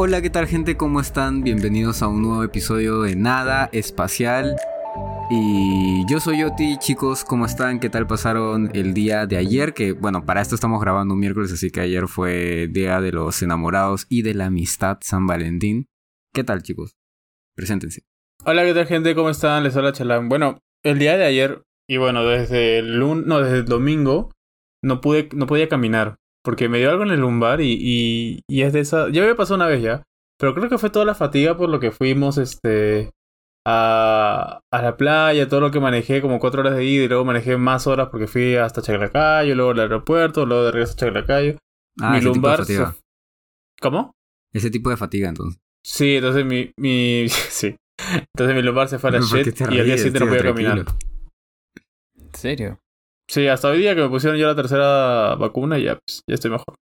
Hola, ¿qué tal gente? ¿Cómo están? Bienvenidos a un nuevo episodio de Nada Espacial. Y yo soy Yoti, chicos, ¿cómo están? ¿Qué tal pasaron el día de ayer? Que bueno, para esto estamos grabando un miércoles, así que ayer fue Día de los Enamorados y de la Amistad San Valentín. ¿Qué tal, chicos? Preséntense. Hola, ¿qué tal gente? ¿Cómo están? Les habla Chalán. Bueno, el día de ayer, y bueno, desde el no, desde el domingo, no pude, no podía caminar. Porque me dio algo en el lumbar y, y, y es de esa. Ya me pasó una vez ya. Pero creo que fue toda la fatiga por lo que fuimos, este. A, a la playa, todo lo que manejé, como cuatro horas de ida y luego manejé más horas porque fui hasta Chaclacayo, luego al aeropuerto, luego de regreso a Chaclacayo. Ah, mi ese tipo de lumbar. fatiga. se- ¿Cómo? Ese tipo de fatiga, entonces. Sí, entonces mi. mi sí. Entonces mi lumbar se fue a la ¿Por qué shit y al día siguiente no podía caminar. ¿En serio? Sí, hasta hoy día que me pusieron ya la tercera vacuna, ya, pues, ya estoy mejor.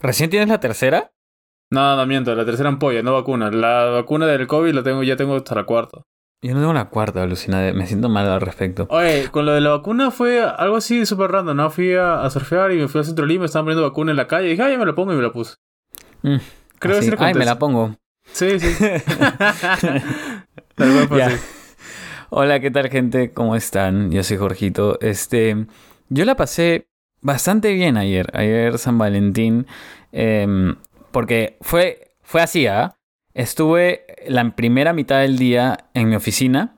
¿Recién tienes la tercera? No, no miento, la tercera ampolla, no vacuna. La vacuna del COVID la tengo, ya tengo hasta la cuarta. Yo no tengo la cuarta, alucinada. Me siento mal al respecto. Oye, con lo de la vacuna fue algo así súper random, ¿no? Fui a, a surfear y me fui al centro de Lima, estaban poniendo vacuna en la calle y dije, ah, ya me la pongo y me la puse. Mm, Creo que sí Ay, me la pongo. Sí, sí. Tal fue así. Hola, ¿qué tal, gente? ¿Cómo están? Yo soy Jorgito. Este, yo la pasé bastante bien ayer, ayer San Valentín, em, porque fue, fue así, ¿ah? Estuve la primera mitad del día en mi oficina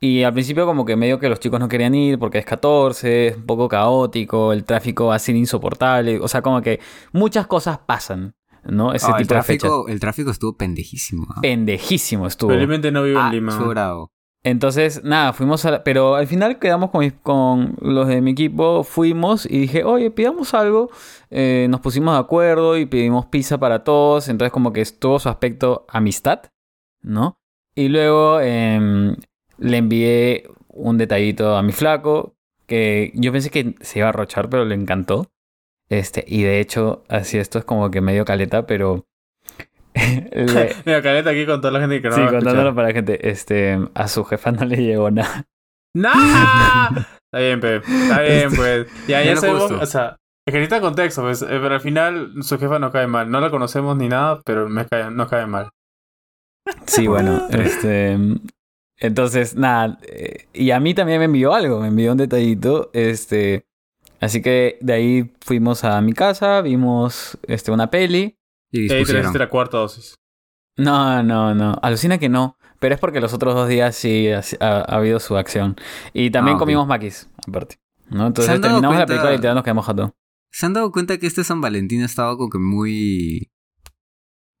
y al principio como que medio que los chicos no querían ir porque es 14, es un poco caótico, el tráfico va a ser insoportable, o sea, como que muchas cosas pasan, ¿no? Ese Ah, el, tipo de fechas. tráfico, el tráfico estuvo pendejísimo. ¿ah? Pendejísimo estuvo. Felizmente no vivo en Ah, Lima. sobrado. Entonces, nada, fuimos a la- Pero al final quedamos con, con los de mi equipo, fuimos y dije, oye, pidamos algo. Eh, nos pusimos de acuerdo y pedimos pizza para todos. Entonces, como que estuvo su aspecto amistad, ¿no? Y luego em, le envié un detallito a mi flaco, que yo pensé que se iba a arrochar, pero le encantó. Este, y de hecho, así esto es como que medio caleta, pero... le- Mira, caleta aquí con toda la gente que no Sí, va a contándolo para la gente. Este, a su jefa no le llegó nada. ¡No! Está bien, pe. Está bien, pues. Ya, Es ya sabemos. O sea, es que necesita contexto, pues. eh, Pero al final su jefa no cae mal. No la conocemos ni nada, pero me cae, no cae mal. Sí, bueno, este. Entonces, nada. eh, Y a mí también me envió algo, me envió un detallito. Este. Así que de ahí fuimos a mi casa, vimos este, una peli. Y te la cuarta dosis. No, no, no. Alucina que no. Pero es porque los otros dos días sí ha, ha- ha habido su acción. Y también Ah, comimos maquis, aparte. ¿no? ¿Se Entonces terminamos la película y literal nos quedamos jato. ¿Se han dado cuenta que este San Valentín ha estado como que muy...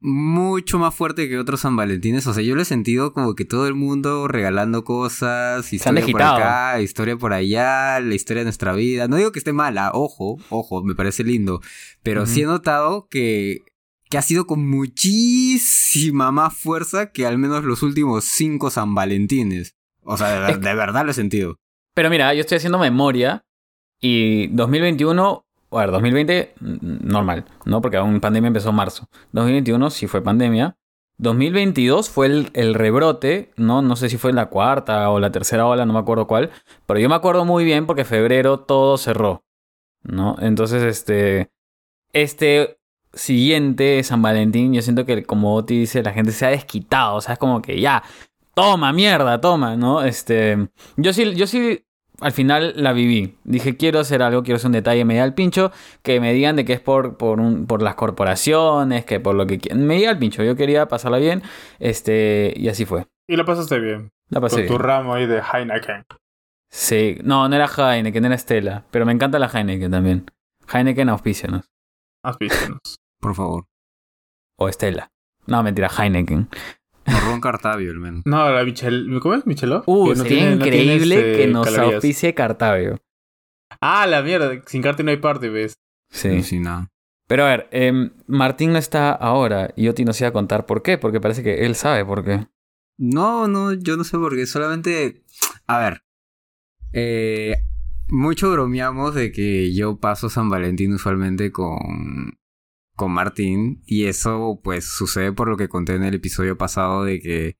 Mucho más fuerte que otros San Valentines? O sea, yo lo he sentido como que todo el mundo regalando cosas, han historia por acá, historia por allá, la historia de nuestra vida. No digo que esté mala, ojo, ojo, me parece lindo. Pero sí he notado que, que ha sido con muchísima más fuerza que al menos los últimos cinco San Valentines. O sea, de, verdad lo he sentido. Pero mira, yo estoy haciendo memoria y 2021, a ver, 2020 mm, normal, ¿no? Porque aún pandemia empezó en marzo. 2021 sí fue pandemia. 2022 fue el, el rebrote, ¿no? No sé si fue la cuarta o la tercera ola, no me acuerdo cuál. Pero yo me acuerdo muy bien porque febrero todo cerró, ¿no? Entonces, este... Este siguiente San Valentín, yo siento que como Oti dice, la gente se ha desquitado. O sea, es como que ya, toma, mierda, toma, ¿no? Este... Yo sí, yo sí al final la viví. Dije, quiero hacer algo, quiero hacer un detalle, me da el pincho, que me digan de que es por, por, un- por las corporaciones, que por lo que qui- Me diga el pincho, yo quería pasarla bien, este, y así fue. Y la pasaste bien. La pasé con tu ramo ahí de Heineken. Sí, no, no era Heineken, era Estela, pero me encanta la Heineken también. Heineken auspícianos. Visto. Por favor. O Estela. No, mentira, Heineken. No Ron Cartavio, al menos. No, la Michel... ¿Cómo es? ¿Michelov? Uh, Que no sería tiene- no tiene, increíble este, que nos calorías. auspicie Cartavio. Ah, la mierda. Sin carta no hay parte, ¿ves? Sí. Sin nada. Pero a ver, em, Martín no está ahora y Oti nos iba a contar por qué, porque parece que él sabe por qué. No, no, yo no sé por qué. Solamente. A ver. Eh, mucho bromeamos de que yo paso San Valentín usualmente con. Con Martín. Y eso, pues, sucede por lo que conté en el episodio pasado de que.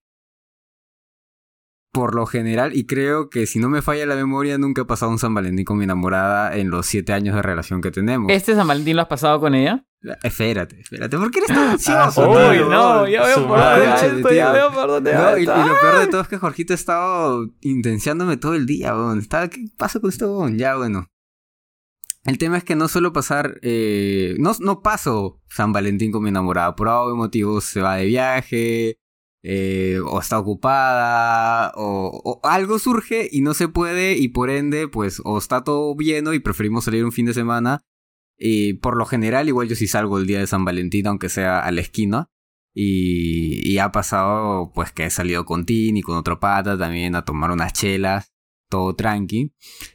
por lo general, y creo que si no me falla la memoria, nunca he pasado un San Valentín con mi enamorada en los siete años de relación que tenemos. ¿Este San Valentín lo has pasado con ella? Espérate, espérate, ¿por qué eres tan ansioso? su Uy, no, ya veo por dónde va esto, ya veo por dónde va No, y, lo peor de todo es que Jorgito ha estado intenciándome todo el día, weón. ¿Qué pasa con esto, weón? Ya, bueno. El tema es que no suelo pasar, eh, no, no paso San Valentín con mi enamorada. Por algún motivo se va de viaje, eh, o está ocupada, o, algo surge y no se puede, y por ende, pues, o está todo lleno y preferimos salir un fin de semana. Y por lo general, igual yo sí salgo el día de San Valentín, aunque sea a la esquina. Y, y ha pasado, pues, que he salido con Tin y con otro pata también a tomar unas chelas, todo tranqui.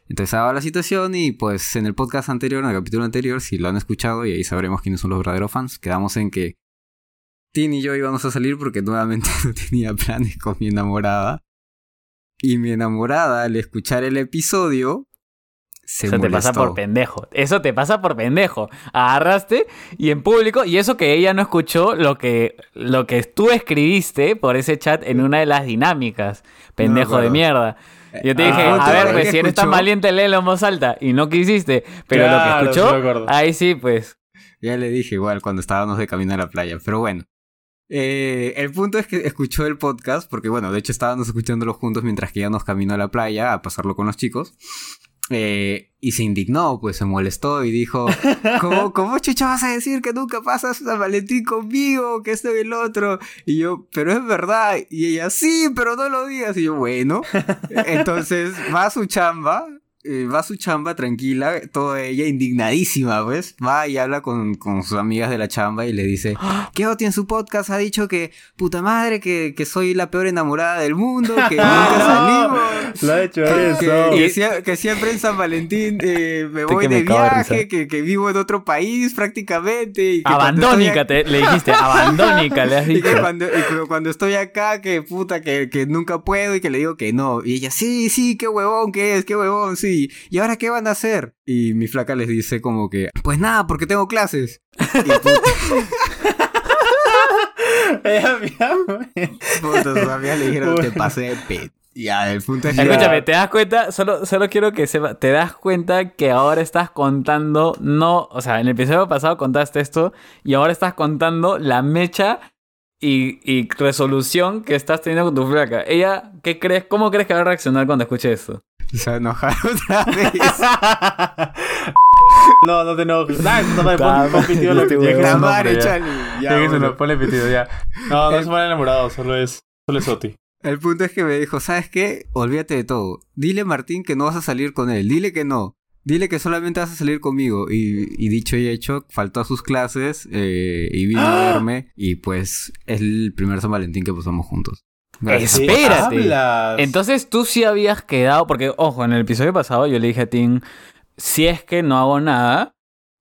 Entonces, daba la situación y, pues, en el podcast anterior, en el capítulo anterior, si lo han escuchado y ahí sabremos quiénes son los verdaderos fans, quedamos en que Tin y yo íbamos a salir porque nuevamente no tenía planes con mi enamorada. Y mi enamorada, al escuchar el episodio, se Eso te pasa por pendejo. Eso te pasa por pendejo. Agarraste y en público, y eso que ella no escuchó lo que, lo que tú escribiste por ese chat en una de las dinámicas. Pendejo de mierda. Yo te Ah, dije, punto, a ver, ¿qué pues si eres tan valiente, léelo en voz alta. Y no quisiste. Pero Claro, lo que escuchó, ahí sí, pues. Ya le dije igual cuando estábamos de camino a la playa, pero bueno. Eh, el punto es que escuchó el podcast, porque bueno, de hecho estábamos escuchándolo juntos mientras que íbamos camino a la playa a pasarlo con los chicos. Eh, y se indignó, pues se molestó y dijo, ¿cómo, ¿cómo chucha vas a decir que nunca pasas San Valentín conmigo, que esto y el otro? Y yo, pero es verdad. Y ella, sí, pero no lo digas. Y yo, bueno. Entonces va a su chamba, eh, va a su chamba tranquila, toda ella indignadísima, pues. Va y habla con, con sus amigas de la chamba y le dice, que Oti en su podcast ha dicho que, puta madre, que, que soy la peor enamorada del mundo, que nunca salimos. Lo ha hecho Que, eso. que- que que siempre en San Valentín eh, me voy me de viaje, que, que vivo en otro país prácticamente. Y cuando Abandónica, estoy te, le dijiste. Abandónica, le has y dicho. que cuando, y que cuando estoy acá, que puta, que, que nunca puedo y que le digo que no. Y ella, sí, sí, qué huevón que es, qué huevón, sí. ¿Y ahora qué van a hacer? Y mi flaca les dice como que, pues nada, porque tengo clases. Y puta, Ella me ama. puta, sus amigas le dijeron, te pasé de pet. Ya, el punto es que... Escúchame, ¿te das cuenta? Solo, solo quiero que sepa, ¿te das cuenta que ahora estás contando, no, o sea, en el episodio pasado contaste esto y ahora estás contando la mecha y, y resolución que estás teniendo con tu flaca? Ella, ¿qué crees? ¿Cómo crees que va a reaccionar cuando escuche esto? Se va a enojar otra vez. No, no te enojes. Nah, no me pon, pon pitido lo que se nos pone pitido, ya. No, no es mal enamorado, solo es, solo es Oti. El punto es que me dijo, ¿sabes qué? Olvídate de todo. Dile a Martín que no vas a salir con él. Dile que no. Dile que solamente vas a salir conmigo. Y, y dicho y hecho, faltó a sus clases eh, y vino a verme. Y pues es el primer San Valentín que pasamos juntos. Espérate. Entonces tú sí habías quedado, porque ojo, en el episodio pasado yo le dije a Tim, si es que no hago nada,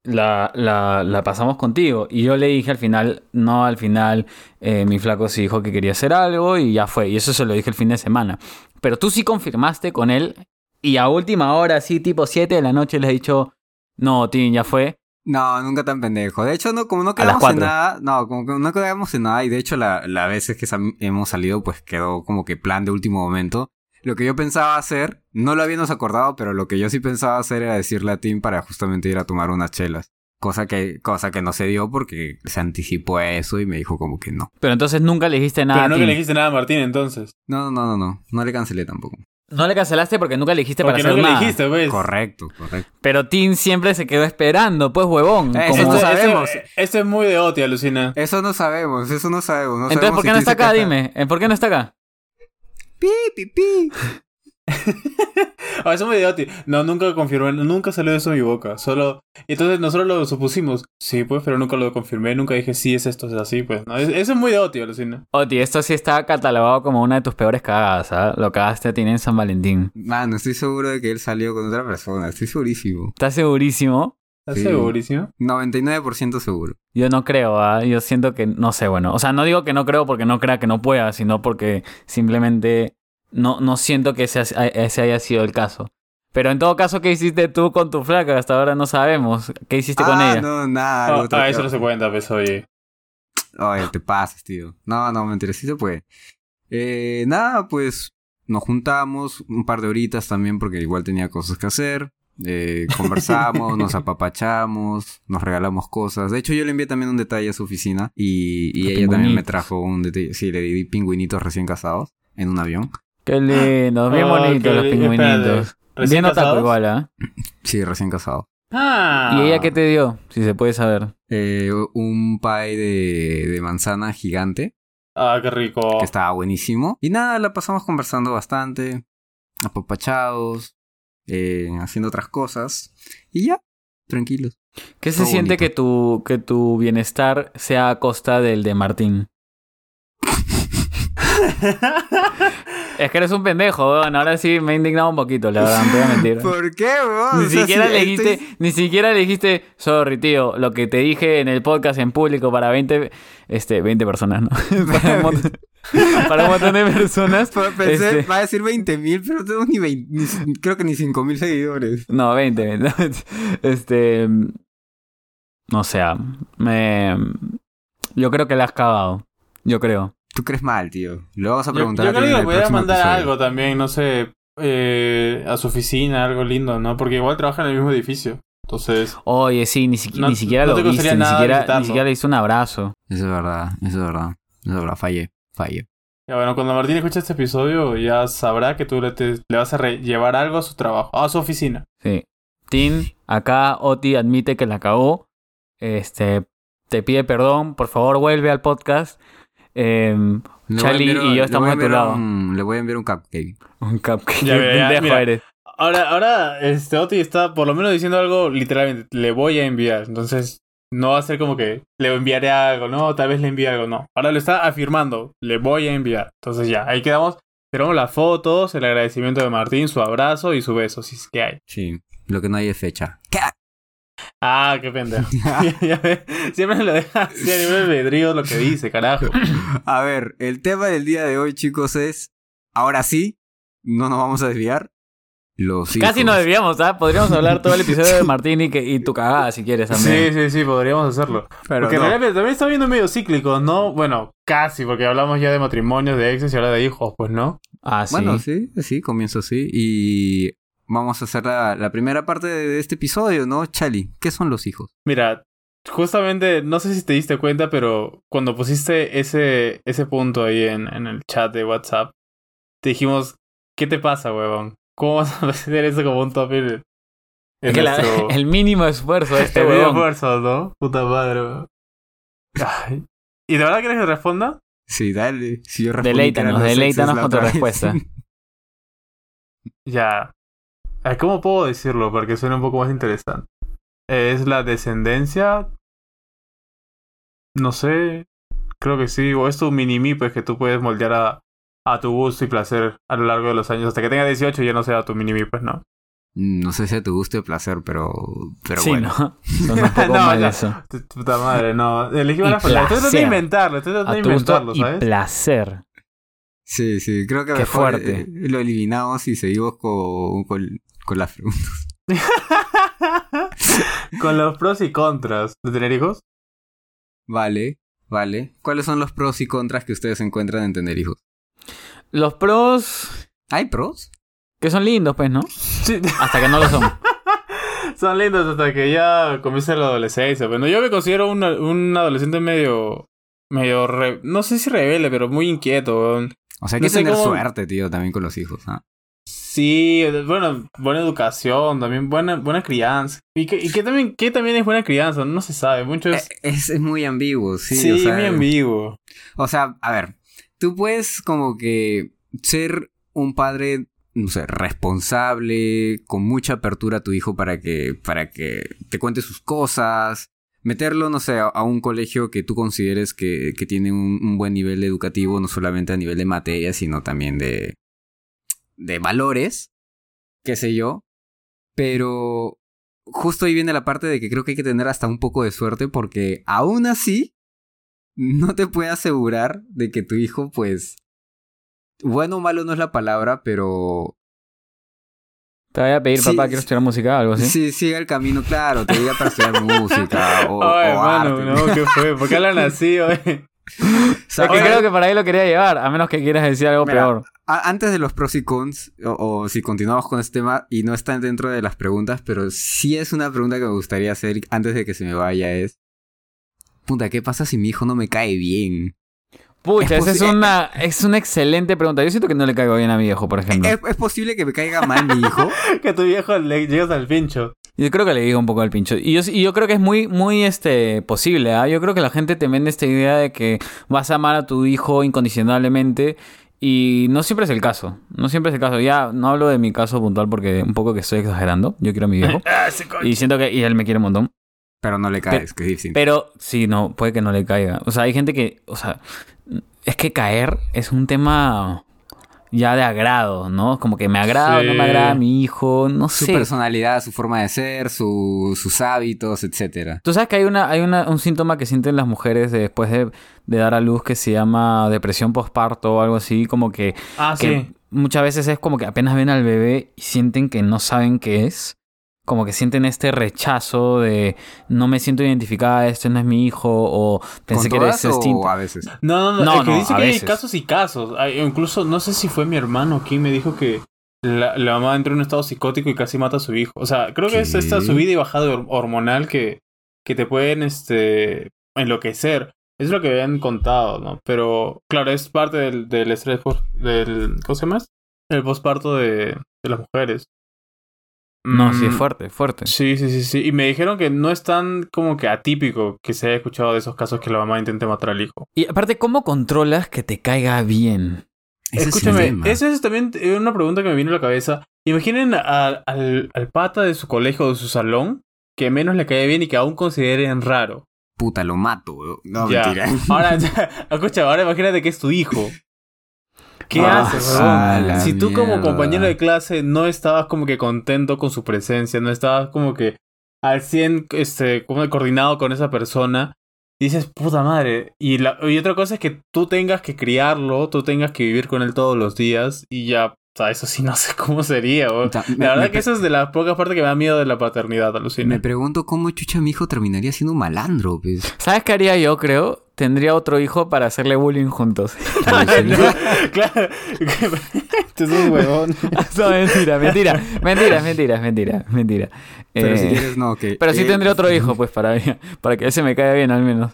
la, la, la pasamos contigo. Y yo le dije al final, no, al final eh, mi flaco sí dijo que quería hacer algo y ya fue. Y eso se lo dije el fin de semana. Pero tú sí confirmaste con él y a última hora, así tipo 7 de la noche, le he dicho, no, Tim, ya fue. No, nunca tan pendejo. De hecho, no, como no quedamos en nada, no, como que no quedamos en nada, y de hecho la, las veces que hemos salido, pues quedó como que plan de último momento. Lo que yo pensaba hacer, no lo habíamos acordado, pero lo que yo sí pensaba hacer era decirle a Tim para justamente ir a tomar unas chelas. Cosa que, cosa que no se dio porque se anticipó a eso y me dijo como que no. Pero entonces nunca le dijiste nada Pero no a que Tim. le dijiste nada a Martín entonces. No, no, no, no, no le cancelé tampoco. No le cancelaste porque nunca le dijiste para Porque hacer no que nada. le dijiste, pues. Correcto, correcto. Pero Tim siempre se quedó esperando, pues huevón. Eh, como- eso Esto, sabemos. esto- esto es muy de Oti, alucina. Eso no sabemos, eso no sabemos. no Entonces, sabemos ¿por qué si no está acá? Dime. ¿Por qué no está acá? Pi, pi, pi. Ah, eso es muy de Oti. No, nunca confirmé, nunca salió eso de mi boca. Solo. Entonces nosotros lo supusimos. Sí, pues, pero nunca lo confirmé. Nunca dije, sí, es esto, es así, pues. No, es- eso es muy de Oti, alucina. Oti, esto sí está catalogado como una de tus peores cagadas, ¿ah? Lo cagaste a ti en San Valentín. Mano, estoy seguro de que él salió con otra persona, estoy segurísimo. ¿Estás segurísimo? ¿Estás Sí. segurísimo? 99% seguro. Yo no creo, ¿ah? Yo siento que, no sé, bueno. O sea, no digo que no creo porque no crea que no pueda, sino porque simplemente no, no siento que ese, ese haya sido el caso. Pero en todo caso, ¿qué hiciste tú con tu flaca? Hasta ahora no sabemos. ¿Qué hiciste con ah, ella? no, nada. Ah, otra- ah, eso no se cuenta, pues, oye. Oye, te pasas, tío. No, no, mentira, sí se puede. Eh, nada, pues nos juntamos un par de horitas también porque igual tenía cosas que hacer. Eh, conversamos, nos apapachamos, nos regalamos cosas. De hecho, yo le envié también un detalle a su oficina y, y ella también me trajo un detalle. Sí, le di pingüinitos recién casados en un avión. Qué lindo, bien Oh, bonitos los pingüinitos. espérate, ¿recién Bien otaku igual, ¿ah? Sí, recién casados. Ah. ¿Y ella qué te dio? Si se puede saber. Eh, un pie de, de manzana gigante Ah, qué rico. que estaba buenísimo. Y nada, la pasamos conversando bastante, apapachados, eh, haciendo otras cosas. Y ya, tranquilos. ¿Qué se siente bonito. que tu, que tu bienestar sea a costa del de Martín? Es que eres un pendejo, weón. Ahora sí me he indignado un poquito, la verdad, no voy a mentir. ¿Por qué, weón? Ni O sea, siquiera si le estoy- dijiste, ni siquiera le dijiste, sorry, tío, lo que te dije en el podcast en público para 20, este, 20 personas, ¿no? para, un montón, para un montón de personas. Pensé, Este- va a decir 20 mil, pero no tengo ni 20, ni- creo que ni 5 mil seguidores. No, 20, 20. Este, no sé, me, yo creo que la has cagado. Yo creo. Tú crees mal, tío. Lo vamos a Yo, preguntar yo a ti creo que le podría próximo mandar episodio. algo también, no sé, eh, a su oficina, algo lindo, ¿no? Porque igual trabaja en el mismo edificio. Entonces, Oye, sí, ni, No- ni siquiera no lo te viste, ni siquiera, ni siquiera le hice un abrazo. Eso es verdad, eso es verdad. Eso es verdad, fallé, fallé. ya bueno, cuando Martín escuche este episodio, ya sabrá que tú le, te- le vas a llevar algo a su trabajo, a su oficina. Sí. Tim, acá Oti admite que la cagó. Este, te pide perdón, por favor vuelve al podcast. Em, Charlie enviar- y yo estamos a a tu lado. un- le voy a enviar un cupcake. un cupcake. Ya, ya, mira. eres. Ahora, ahora, este Oti está por lo menos diciendo algo literalmente, le voy a enviar. Entonces, no va a ser como que le enviaré algo, no, tal vez le envíe algo, no. Ahora lo está afirmando, le voy a enviar. Entonces ya, ahí quedamos. Tenemos las fotos, el agradecimiento de Martín, su abrazo y su beso, si es que hay. Sí, lo que no hay es fecha. ¿Qué? Ah, qué pendejo. Siempre lo deja así a nivel albedrío lo que dice, carajo. A ver, el tema del día de hoy, chicos, es. Ahora sí, no nos vamos a desviar. Los Casi nos desviamos, ¿ah? Podríamos hablar todo el episodio de Martín y, que, y tu cagada si quieres Sí, también. sí, sí, podríamos hacerlo. Pero Porque no. en realidad también está viendo medio cíclico, ¿no? Bueno, casi, porque hablamos ya de matrimonios, de exes y ahora de hijos, pues, ¿no? Ah, sí. Bueno, sí, sí, comienzo así. Y vamos a hacer la, la primera parte de, este episodio, ¿no? Chali, ¿qué son los hijos? Mira, justamente, no sé si te diste cuenta, pero cuando pusiste ese, ese punto ahí en, en el chat de WhatsApp, te dijimos, ¿qué te pasa, huevón? ¿Cómo vas a hacer eso como un top en, en Es que la- el mínimo esfuerzo de este Este weón. esfuerzo, ¿no? Puta madre, weón. Ay. ¿Y de verdad quieres que responda? Sí, dale. Si yo respondí Deleítanos, deleítanos con tu respuesta. Ya. Ay, ¿Cómo puedo decirlo para que suene un poco más interesante? ¿Es la descendencia? No sé. Creo que sí. O es tu mini pues que tú puedes moldear a, a tu gusto y placer a lo largo de los años. Hasta que tenga 18 ya no sea tu mini pues, ¿no? No sé si a tu gusto el placer, pero, pero sí, bueno. ¿no? Son un poco No, mal eso. Puta madre, no. Elegimos Y las palabras. Estoy tratando de inventarlo. Estoy tratando de A tu gusto inventarlo, y ¿sabes? placer. Sí, sí, creo que Qué mejor fuerte. eh, lo eliminamos y seguimos con, con, con las preguntas. Con los pros y contras de tener hijos. Vale, vale. ¿Cuáles son los pros y contras que ustedes encuentran en tener hijos? Los pros, ¿Hay pros? que son lindos, pues, ¿no? Sí. Hasta que no lo son. Son lindos hasta que ya comienza la adolescencia. Bueno, yo me considero un, un adolescente medio. medio. re- no sé si rebelde, pero muy inquieto. O sea, hay No que tener cómo- suerte, tío, también con los hijos. ¿ah? Sí, bueno, buena educación, también buena, buena crianza. ¿Y qué, y qué también, qué también es buena crianza? No se sabe. Mucho es. Eh, Es, es muy ambiguo, sí. sí, o sea, muy ambiguo. O sea, a ver, tú puedes como que ser un padre, no sé, responsable, con mucha apertura a tu hijo para que, para que te cuente sus cosas, meterlo, no sé, a, a un colegio que tú consideres que, que tiene un, un buen nivel educativo, no solamente a nivel de materia, sino también de, de valores, qué sé yo. Pero justo ahí viene la parte de que creo que hay que tener hasta un poco de suerte porque aún así no te puede asegurar de que tu hijo, pues, bueno o malo no es la palabra, pero Te voy a pedir, Sí, papá, quiero estudiar música, algo así. sí siga el camino, claro, te diga para estudiar música o, Ay, o hermano, arte. no, ¿qué fue? ¿Por qué hablan así, oye? Porque creo que para ahí lo quería llevar, a menos que quieras decir algo Mira, peor. antes de los pros y cons, o, o si continuamos con este tema, y no está dentro de las preguntas, pero sí es una pregunta que me gustaría hacer antes de que se me vaya, es... Puta, ¿qué pasa si mi hijo no me cae bien? Pucha, es esa es una, es una excelente pregunta. Yo siento que no le caigo bien a mi viejo, por ejemplo. ¿Es, es posible que me caiga mal mi hijo? que a tu viejo le llegas al pincho. Yo creo que le digo un poco al pincho. Y yo, y yo creo que es muy, muy este, posible. ¿ah? Yo creo que la gente te vende esta idea de que vas a amar a tu hijo incondicionalmente. Y no siempre es el caso. No siempre es el caso. Ya no hablo de mi caso puntual porque un poco que estoy exagerando. Yo quiero a mi viejo. Ah, y siento que y él me quiere un montón. Pero no le caes, que es distinto. Pero sí, no, puede que no le caiga. O sea, hay gente que, o sea, es que caer es un tema ya de agrado, ¿no? Como que me agrada o no me agrada mi hijo, no Su sé. personalidad, su forma de ser, su- sus hábitos, etcétera. Tú sabes que hay una, hay una, un síntoma que sienten las mujeres de- después de, de dar a luz que se llama depresión postparto o algo así, como que, Ah, que sí. muchas veces es como que apenas ven al bebé y sienten que no saben qué es. Como que sienten este rechazo de no me siento identificada, este no es mi hijo, o pensé ¿Con que eres distinto. a veces? No, no, no. No, es que no, dice que hay casos y casos. Hay- incluso, no sé si fue mi hermano quien me dijo que la, la mamá entró en un estado psicótico y casi mata a su hijo. O sea, creo que es esta subida y bajada hor- hormonal que, que te pueden este, enloquecer. Es lo que habían contado, ¿no? Pero, claro, es parte del, del estrés post- del. ¿Cómo se llama? El posparto de, de las mujeres. No, sí, es Mm, fuerte, fuerte. Sí, sí, sí, sí. Y me dijeron que no es tan como que atípico que se haya escuchado de esos casos que la mamá intente matar al hijo. Y aparte, ¿cómo controlas que te caiga bien? Ese es Escúchame, tema. esa es también eh, una pregunta que me vino a la cabeza. Imaginen al, al, al pata de su colegio o de su salón que menos le cae bien y que aún consideren raro. Puta, lo mato, weón. No, Ya. mentira. Ahora, escucha, ahora imagínate que es tu hijo. ¿Qué Ah, haces, Si tú como compañero de clase no estabas como que contento con su presencia, no estabas como que al 100 este, como coordinado con esa persona, dices, puta madre. Y, la, y otra cosa es que tú tengas que criarlo, tú tengas que vivir con él todos los días y ya, sea, eso sí no sé cómo sería. Ta- me- La verdad me que eso es de las pocas partes que me da miedo de la paternidad, Me alucina. pregunto cómo chucha mi hijo terminaría siendo un malandro, pues. ¿Sabes qué haría yo, creo? Tendría otro hijo para hacerle bullying juntos. claro. Tú sos un huevón. no, mentira, mentira, mentira, mentira, mentira, mentira. Pero Eh, si quieres, no, que. pero sí eh, tendría otro hijo, pues, para, para que ese me caiga bien al menos.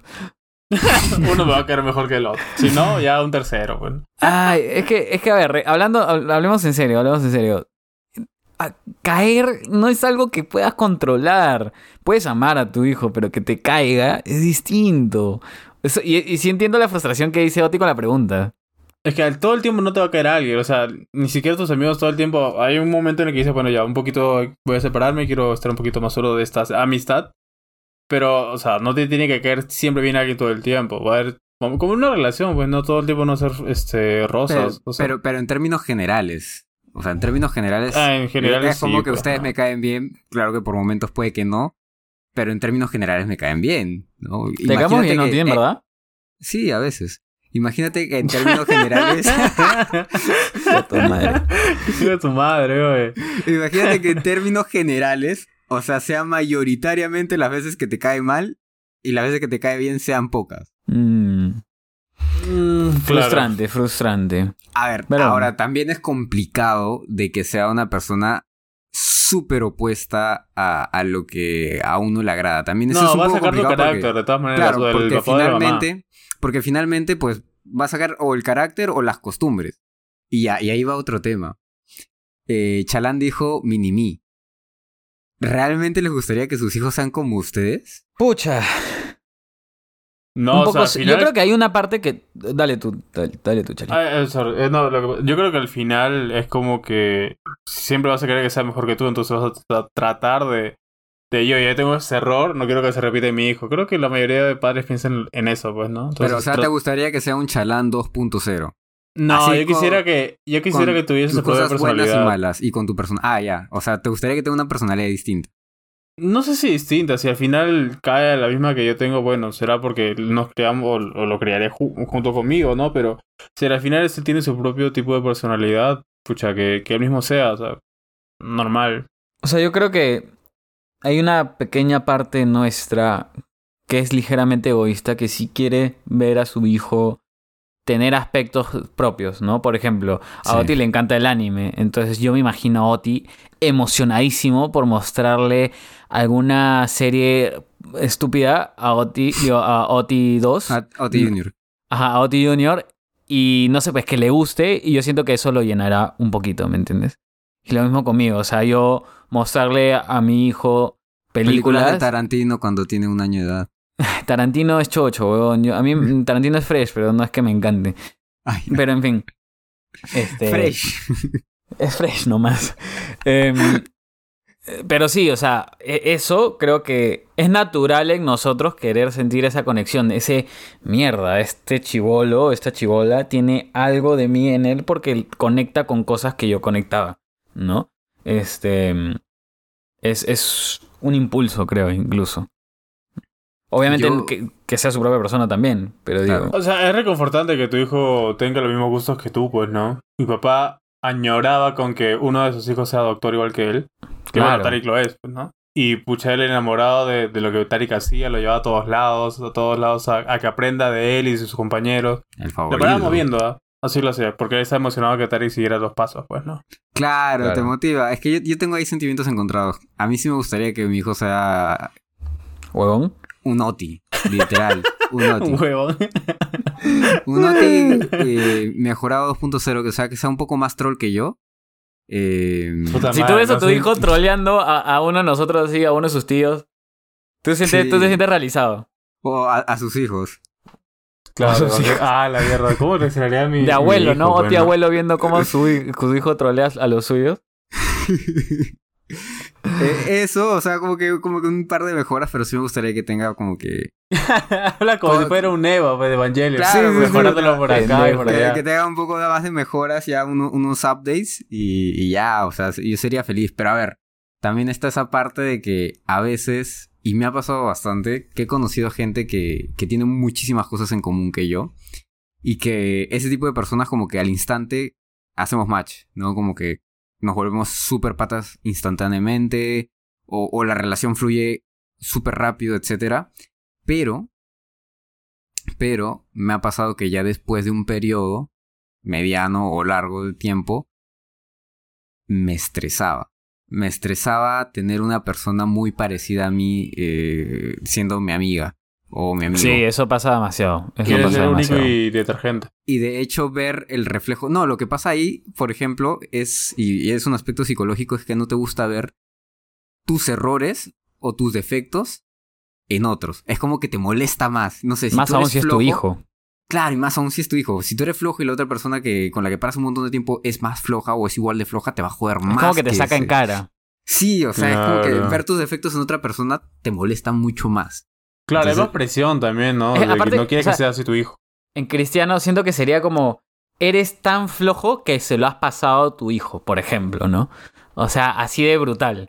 Uno me va a caer mejor que el otro. Si no, ya un tercero, pues. Ay, es que, es que a ver, re- hablando, hab- hablemos en serio, hablemos en serio. A- caer no es algo que puedas controlar. Puedes amar a tu hijo, pero que te caiga es distinto. Eso- y, y sí entiendo la frustración que dice Oti con la pregunta. Es que al- todo el tiempo no te va a caer alguien, o sea, ni siquiera tus amigos todo el tiempo. Hay un momento en el que dices, bueno, ya un poquito voy a separarme, quiero estar un poquito más solo de esta amistad. Pero, o sea, no te tiene que caer siempre bien alguien todo el tiempo. Va a haber, como una relación, pues no todo el tiempo no ser este, Pero, rosas. o sea. pero, pero en términos generales. O sea, en términos generales. Ah, en general es como sí, que pues, ustedes me caen bien. Claro que por momentos puede que no. Pero en términos generales me caen bien. ¿no? Te caemos bien, Imagínate Oti, que- en eh, verdad. Sí, a veces. Imagínate que en términos generales. tu madre. Tu madre, güey. imagínate que en términos generales. O sea, sea mayoritariamente las veces que te cae mal. Y las veces que te cae bien sean pocas. Mm, Claro. frustrante, frustrante. A ver, Pero- ahora también es complicado de que sea una persona súper opuesta a, a lo que a uno le agrada. También eso No, es un va a poco sacar tu complicado carácter, porque, de todas maneras, claro, porque papá o de la mamá. finalmente, porque finalmente, pues, va a sacar o el carácter o las costumbres. Y ya, y ahí va otro tema. Eh, Chalán dijo mini-mí. ¿Realmente les gustaría que sus hijos sean como ustedes? Pucha. No, un o sea, poco, al sí. final- Yo creo que hay una parte que. Dale tú, dale, dale tú, Chali. Ah, eh, sorry. Eh, no, lo que- yo creo que al final es como que siempre vas a querer que sea mejor que tú, entonces vas a tra- tratar de, de yo ya tengo ese error, no quiero que se repita en mi hijo. Creo que la mayoría de padres piensan en eso, pues, ¿no? Entonces, Pero, o sea, ¿te gustaría que sea un Chalán 2.0? No, así yo con- quisiera que yo quisiera que tuviese tus cosas buenas y personalidad. malas y con tu persona. Ah, ya. O sea, ¿te gustaría que tenga una personalidad distinta? No sé si distinta, si al final cae a la misma que yo tengo, bueno, será porque nos creamos o, o lo crearé ju- junto conmigo, ¿no? Pero si al final él tiene su propio tipo de personalidad, pucha, que, que él mismo sea, o sea, normal. O sea, yo creo que hay una pequeña parte nuestra que es ligeramente egoísta, que sí quiere ver a su hijo tener aspectos propios, ¿no? Por ejemplo, a Sí. Oti le encanta el anime, entonces yo me imagino a Oti emocionadísimo por mostrarle alguna serie estúpida a Oti, digo, a Oti 2, A- Oti. Junior. ajá, a Oti Junior, y no sé, pues que le guste, y yo siento que eso lo llenará un poquito, ¿me entiendes? Y lo mismo conmigo, o sea, yo mostrarle a mi hijo Películas películas... de Tarantino cuando tiene un año de edad. Tarantino es chocho, weón. Yo- a mí mm, Tarantino es fresh, pero no es que me encante. Ay, Pero en fin. Este, fresh. Es fresh nomás. Em, eh, pero sí, o sea, e- eso creo que es natural en nosotros querer sentir esa conexión. Ese mierda, este chivolo, esta chivola tiene algo de mí en él porque conecta con cosas que yo conectaba, ¿no? Este. Es, es un impulso, creo, incluso. Obviamente Yo- que, que sea su propia persona también, pero digo. Claro. O sea, es reconfortante que tu hijo tenga los mismos gustos que tú, pues, ¿no? Mi papá añoraba con que uno de sus hijos sea doctor igual que él. Que Claro. bueno, Tarik lo es, pues, ¿no? Y pucha, él enamorado de, de lo que Tarik hacía, lo llevaba a todos lados, a todos lados, a, a que aprenda de él y de sus compañeros. El Lo favorito. parábamos viendo, ¿ah? Así lo hacía, porque él está emocionado que Tarik siguiera los pasos, pues, ¿no? Claro, Claro. te motiva. Es que yo, yo tengo ahí sentimientos encontrados. A mí sí me gustaría que mi hijo sea Huevón. Un Oti, literal. un Oti. Un huevón. Un Oti eh, mejorado 2.0, que o sea, que sea un poco más troll que yo. Eh, Puta Si tú ves a tu hijo troleando a, a uno de nosotros así, a uno de sus tíos, tú, sientes, Sí. tú te sientes realizado. o a, a sus hijos. Claro, Sí. ah, la mierda. ¿Cómo reaccionaría mi De abuelo, mi ¿no? O tío abuelo viendo cómo su, su hijo trolea a los suyos. Eh, eso, o sea, como que, como que un par de mejoras, pero sí me gustaría que tenga como que... Habla como Como- si fuera un Eva pues, de Evangelio. Claro, sí, mejorándolo por acá y por Que, allá. que tenga un poco de más de mejoras, ya uno- unos updates y, y ya, o sea, yo sería feliz. Pero a ver, también está esa parte de que a veces, y me ha pasado bastante, que he conocido gente que, que tiene muchísimas cosas en común que yo. Y que ese tipo de personas como que al instante hacemos match, ¿no? Como que nos volvemos súper patas instantáneamente o, la relación fluye súper rápido, etcétera. Pero, pero me ha pasado que ya después de un periodo mediano o largo de tiempo, me estresaba. Me estresaba tener una persona muy parecida a mí eh, siendo mi amiga o mi amigo. Sí, eso pasa demasiado. Eso Quieres pasa ser único demasiado. y detergente. Y de hecho ver el reflejo... No, lo que pasa ahí, por ejemplo, es, y, es un aspecto psicológico, es que no te gusta ver tus errores o tus defectos en otros. Es como que te molesta más. No sé, si Más tú aún eres si es tu hijo. Claro, y más aún si es tu hijo. Si tú eres flojo y la otra persona que con la que pasas un montón de tiempo es más floja o es igual de floja, te va a joder Es más. como que te saca en cara. Sí, o sea, es como que ver tus defectos en otra persona te molesta mucho más. Claro, Entonces- más presión también, ¿no? Eh, que aparte, no quieres o que sea- así tu hijo. En cristiano siento que sería como, eres tan flojo que se lo has pasado a tu hijo, por ejemplo, ¿no? O sea, así de brutal,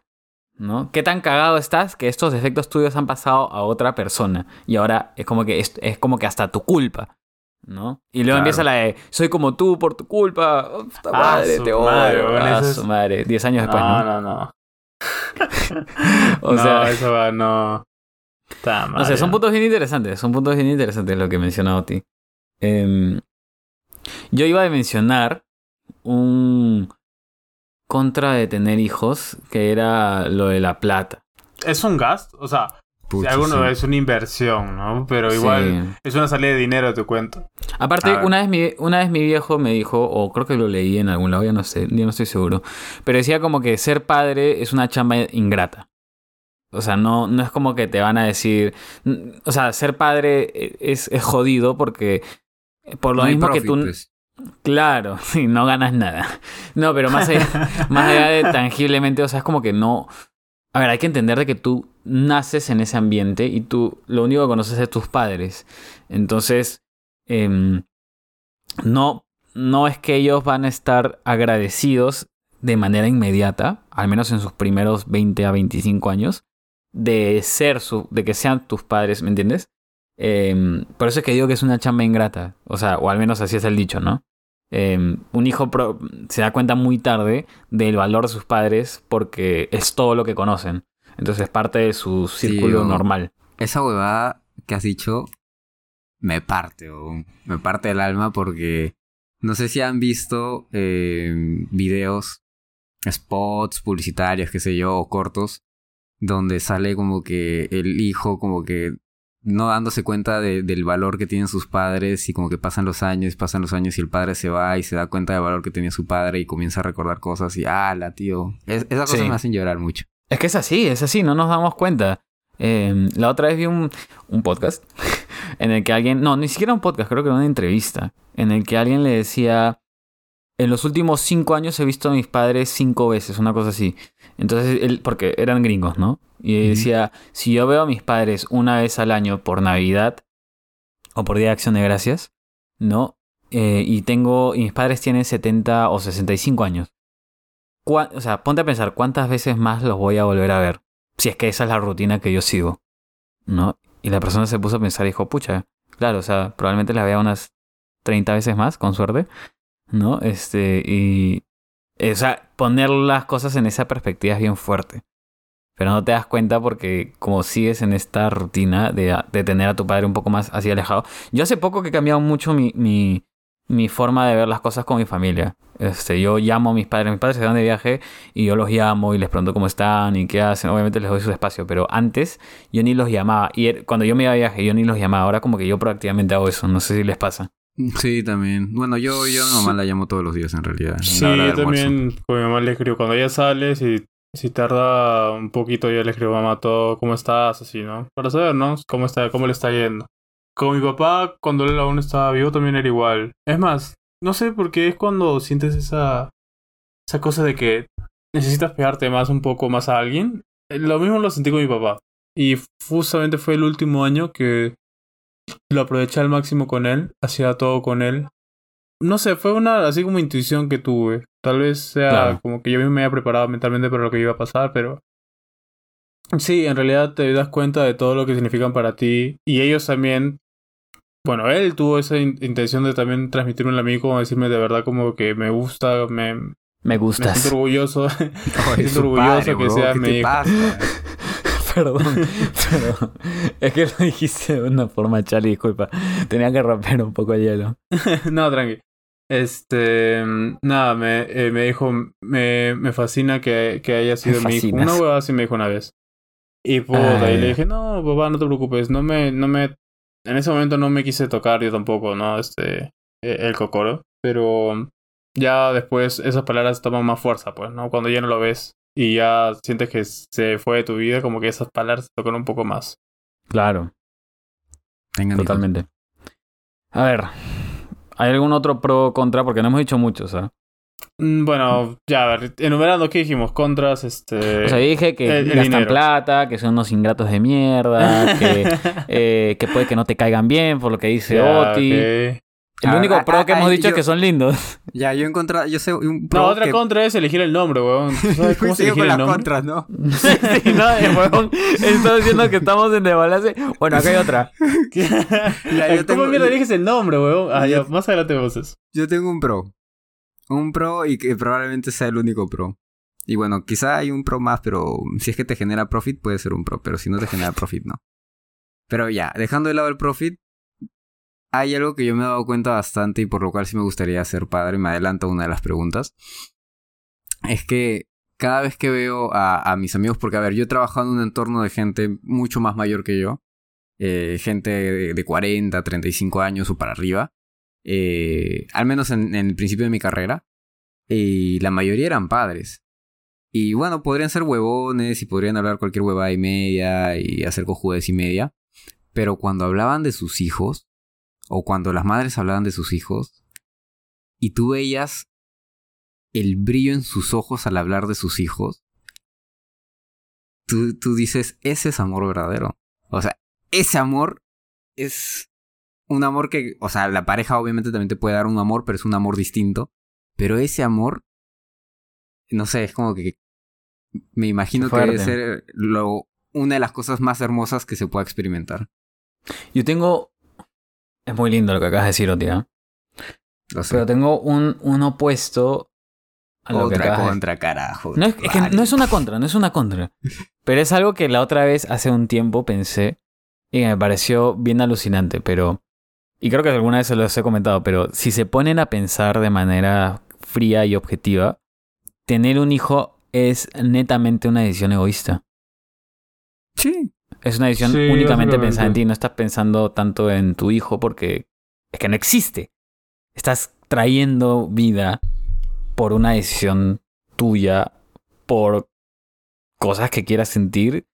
¿no? ¿Qué tan cagado estás que estos defectos tuyos han pasado a otra persona? Y ahora es como que es, es como que hasta tu culpa, ¿no? Y luego Claro. empieza la de, soy como tú por tu culpa. Oh, puta Ah, madre, su te madre, odio. weón, Ah, es- su madre. Diez años después, ¿no? no, no. O no, sea, eso va, no. Está No sé, son puntos bien interesantes. Son puntos bien interesantes lo que mencionó Oti. Em, yo iba a mencionar un contra de tener hijos, que era lo de la plata. Es un gasto, o sea, si alguno sí. es una inversión, ¿no? Pero igual Sí. es una salida de dinero de tu cuenta. Aparte, A una vez, mi, una vez mi viejo me dijo, o creo que lo leí en algún lado, ya no sé, ya no estoy seguro, pero decía como que ser padre es una chamba ingrata. O sea, no, no es como que te van a decir, o sea, ser padre es, es jodido porque por lo No mismo profit, que tú... pues. Claro, sí, no ganas nada. No, pero más allá, más allá de tangiblemente, o sea, es como que no. A ver, hay que entender de que tú naces en ese ambiente y tú lo único que conoces es tus padres. Entonces, em, no, no es que ellos van a estar agradecidos de manera inmediata, al menos en sus primeros 20 a 25 años, de ser su, de que sean tus padres, ¿me entiendes? Em, por eso es que digo que es una chamba ingrata. O sea, o al menos así es el dicho, ¿no? Em, un hijo pro- se da cuenta muy tarde del valor de sus padres porque es todo lo que conocen. Entonces es parte de su círculo normal. Esa huevada que has dicho me parte, o me parte el alma porque no sé si han visto eh, videos, spots publicitarios, qué sé yo, o cortos, donde sale como que el hijo como que no dándose cuenta de, del valor que tienen sus padres y como que pasan los años, pasan los años y el padre se va y se da cuenta del valor que tenía su padre y comienza a recordar cosas y la tío! Es, esas cosas me hacen llorar mucho. Es que es así, es así, no nos damos cuenta. Em, la otra vez vi un, un podcast en el que alguien, no, ni siquiera un podcast, creo que era una entrevista, en el que alguien le decía, en los últimos cinco años he visto a mis padres cinco veces, una cosa así. Entonces, él, porque eran gringos, ¿no? Y decía, si yo veo a mis padres una vez al año por Navidad o por Día de Acción de Gracias, ¿no? Eh, y tengo, y mis padres tienen 70 o 65 años. O sea, ponte a pensar cuántas veces más los voy a volver a ver. Si es que esa es la rutina que yo sigo, ¿no? Y la persona se puso a pensar y dijo, pucha, claro, o sea, probablemente la vea unas 30 veces más, con suerte, ¿no? Este, y. O sea, poner las cosas en esa perspectiva es bien fuerte. Pero no te das cuenta porque como sigues en esta rutina de, de tener a tu padre un poco más así alejado. Yo hace poco que he cambiado mucho mi, mi, mi forma de ver las cosas con mi familia. Este, yo llamo a mis padres, mis padres se van de viaje y yo los llamo y les pregunto cómo están y qué hacen. Obviamente les doy su espacio, pero antes yo ni los llamaba. Y er, cuando yo me iba de viaje, yo ni los llamaba. Ahora como que yo proactivamente hago eso. No sé si les pasa. Sí, también. Bueno, yo, yo a mi mamá la llamo todos los días en realidad. Sí, yo también con mi mamá le escribo. Cuando ella sale, si, si tarda un poquito, yo le escribo, mamá, todo, ¿cómo estás? Así, ¿no? Para saber, ¿no? ¿Cómo, está, cómo le está yendo? Con mi papá, cuando él aún estaba vivo, también era igual. Es más, no sé por qué es cuando sientes esa, esa cosa de que necesitas pegarte más un poco más a alguien. Eh, lo mismo lo sentí con mi papá. Y justamente fue el último año que lo aproveché al máximo con él, hacía todo con él. No sé, fue una así como intuición que tuve. Tal vez sea como que yo mismo me había preparado mentalmente para lo que iba a pasar, pero sí, en realidad te das cuenta de todo lo que significan para ti y ellos también bueno, él tuvo esa intención de también transmitirme a mí, como decirme de verdad como que me gusta, me... Me gustas. Me siento orgulloso. me siento orgulloso que sea mi hijo. perdón, pero es que lo dijiste de una forma chali, disculpa. Tenía que romper un poco el hielo. no, tranqui. Este, nada, me, eh, me dijo, me, me fascina que, que haya sido mi hijo. Una huevada así me dijo una vez. Y puta, y le dije, no, papá, no te preocupes, no me, no me en ese momento no me quise tocar yo tampoco, ¿no? Este, e, el cocoro. Pero ya después esas palabras toman más fuerza, pues, ¿no? Cuando ya no lo ves y ya sientes que se fue de tu vida, como que esas palabras te tocan un poco más. Claro. Totalmente. A ver, ¿hay algún otro pro o contra? Porque no hemos dicho mucho, ¿sabes? Mm, bueno, ya, a ver, enumerando, ¿qué dijimos? Contras, este... O sea, dije que gastan plata, que son unos ingratos de mierda, que, eh, que puede que no te caigan bien, por lo que dice Oti. El único pro que hemos dicho es que son lindos. Ya, yo encontré, yo sé un pro No, otra contra es elegir el nombre, weón. ¿Sabes cómo se elegir el nombre? Contras, ¿no? sí, no, weón. Está diciendo que estamos en desbalance. Bueno, acá hay otra. ya, yo ¿Cómo mierda eliges el nombre, weón? Ah, ya, más adelante vos. Yo tengo un pro un pro y que probablemente sea el único pro. Y bueno, quizá hay un pro más, pero si es que te genera profit, puede ser un pro, pero si no te genera profit, no. Pero ya, dejando de lado el profit, hay algo que yo me he dado cuenta bastante y por lo cual sí me gustaría ser padre, me adelanto una de las preguntas. Es que cada vez que veo a, mis amigos, porque a ver, yo he trabajado en un entorno de gente mucho más mayor que yo, eh, gente de, de 40, 35 años o para arriba, eh, al menos en, el principio de mi carrera, y la mayoría eran padres. Y bueno, podrían ser huevones y podrían hablar cualquier huevada y media y hacer cojudes y media, pero cuando hablaban de sus hijos, o cuando las madres hablaban de sus hijos, y tú veías el brillo en sus ojos al hablar de sus hijos, tú, tú dices, ese es amor verdadero. O sea, ese amor es un amor que, o sea, la pareja obviamente también te puede dar un amor, pero es un amor distinto. Pero ese amor, no sé, es como que me imagino que debe ser lo, una de las cosas más hermosas que se pueda experimentar. Yo tengo... Es muy lindo lo que acabas de decir, Otia. Lo sé. Pero tengo un, un opuesto a lo otra contra, carajo. No es, que no es una contra, no es una contra. pero es algo que la otra vez, hace un tiempo, pensé y me pareció bien alucinante. Pero y creo que alguna vez se los he comentado, pero si se ponen a pensar de manera fría y objetiva, tener un hijo es netamente una decisión egoísta. Sí. Es una decisión Sí, únicamente pensada en ti, no estás pensando tanto en tu hijo porque es que no existe. Estás trayendo vida por una decisión tuya, por cosas que quieras sentir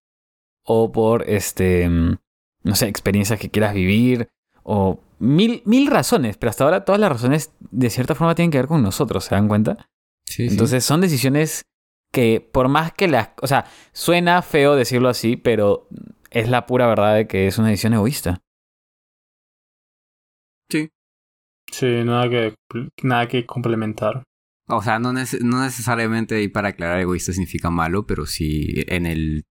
o por este, mm, no sé, experiencias que quieras vivir o mil, mil razones, pero hasta ahora todas las razones de cierta forma tienen que ver con nosotros, ¿se dan cuenta? Sí, sí. Entonces son decisiones que por más que las... O sea, suena feo decirlo así, pero es la pura verdad de que es una decisión egoísta. Sí. Sí, nada que, nada que complementar. O sea, no, no necesariamente y para aclarar egoísta significa malo, pero sí en el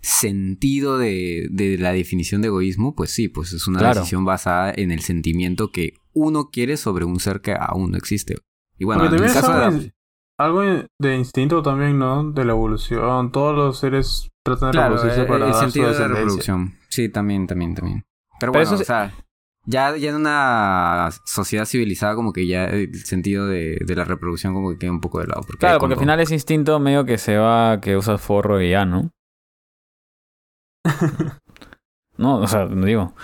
sentido de, de la definición de egoísmo, pues sí, pues es una Claro. decisión basada en el sentimiento que uno quiere sobre un ser que aún no existe. Y bueno, en el caso de, algo de instinto también, ¿no? De la evolución. Todos los seres tratan de Claro, reproducirse el, para el dar su sentido de descendencia. reproducción. Sí, también, también, también. Pero, Pero bueno, eso o sea, ya, ya en una sociedad civilizada como que ya el sentido de, de la reproducción como que queda un poco de lado. Porque Claro, porque al final ese instinto medio que se va, que usas forro y ya, ¿no? no, o sea, no digo.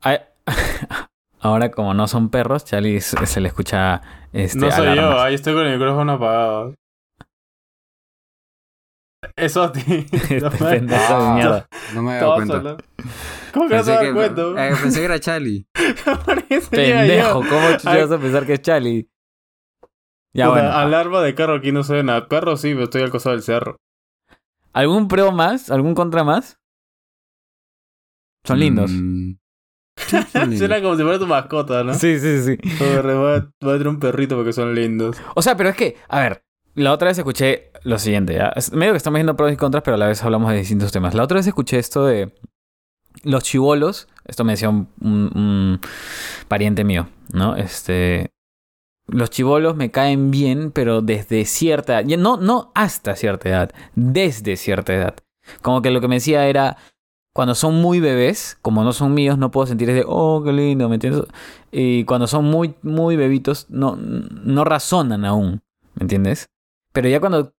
Ay- Ahora como no son perros, Charlie se le escucha este no soy yo, ahí estoy con el micrófono apagado. Eso a ti. Este pendejo de mierda. No me he dado cuenta. ¿Cómo que no te Pensé das que, cuenta? eh, pensé que era Charlie. Pendejo. ¿cómo Ay. vas a pensar que es Charlie? Ya Puta, bueno. Alarma de carro aquí no suena. Perro sí, pero estoy al costado del cerro. ¿Algún pro más? ¿Algún contra más? Son lindos. Mm. Suena como si fuera tu mascota, ¿no? Sí, sí, sí. Joder, voy a, voy a tener un perrito porque son lindos. O sea, pero es que, a ver, la otra vez escuché lo siguiente, ¿ya? Es medio que estamos viendo pros y contras, pero a la vez hablamos de distintos temas. La otra vez escuché esto de los chivolos, esto me decía un, un- un pariente mío, ¿no? Este, los chivolos me caen bien, pero desde cierta edad, no, no hasta cierta edad, desde cierta edad. Como que lo que me decía era, cuando son muy bebés, como no son míos, no puedo sentir ese, oh, qué lindo, ¿me entiendes? Y cuando son muy, muy bebitos, no, no razonan aún, ¿me entiendes? Pero ya cuando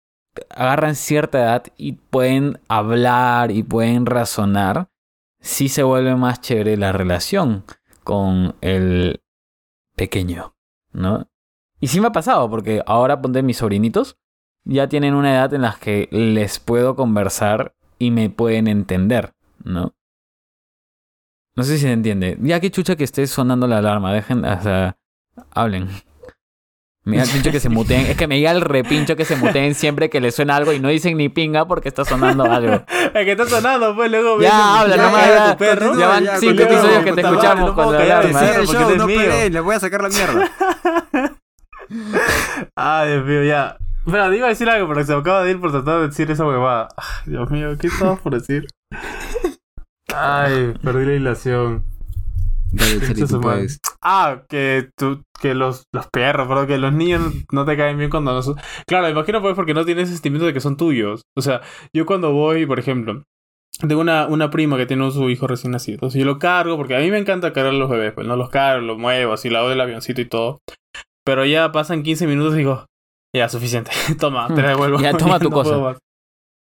agarran cierta edad y pueden hablar y pueden razonar, sí se vuelve más chévere la relación con el pequeño, ¿no? Y sí me ha pasado, porque ahora ponte mis sobrinitos, ya tienen una edad en la que les puedo conversar y me pueden entender, ¿no? No sé si se entiende. Ya que chucha que esté sonando la alarma, dejen, o sea, hablen. Me da el pincho que se muteen. Es que me llega el repincho que se muteen siempre que les suena algo y no dicen ni pinga porque está sonando algo. Es que está sonando, pues luego Ya, habla, nomás, caga ya, perro. van ya, cinco episodios que te escuchamos no puedo la alarma. show, eres no peleen, le voy a sacar la mierda. Ay, Dios mío, ya. Pero iba a decir algo, pero se me acaba de ir por tratar de decir esa huevada. Dios mío, ¿qué estabas por decir? Ay, perdí la hilación. Dale, Charlie, Pinche tú su madre. puedes. Ah, que tú, que los, los perros, bro, que los niños no te caen bien cuando no son... Claro, imagino pues porque no tienes sentimiento de que son tuyos. O sea, yo cuando voy, por ejemplo, tengo una, una prima que tiene su hijo recién nacido. Entonces yo lo cargo, porque a mí me encanta cargar a los bebés, pues no los cargo, los muevo, así, lado del avioncito y todo. Pero ya pasan 15 minutos y digo, ya, suficiente. toma, te la devuelvo. Ya, toma tu no cosa.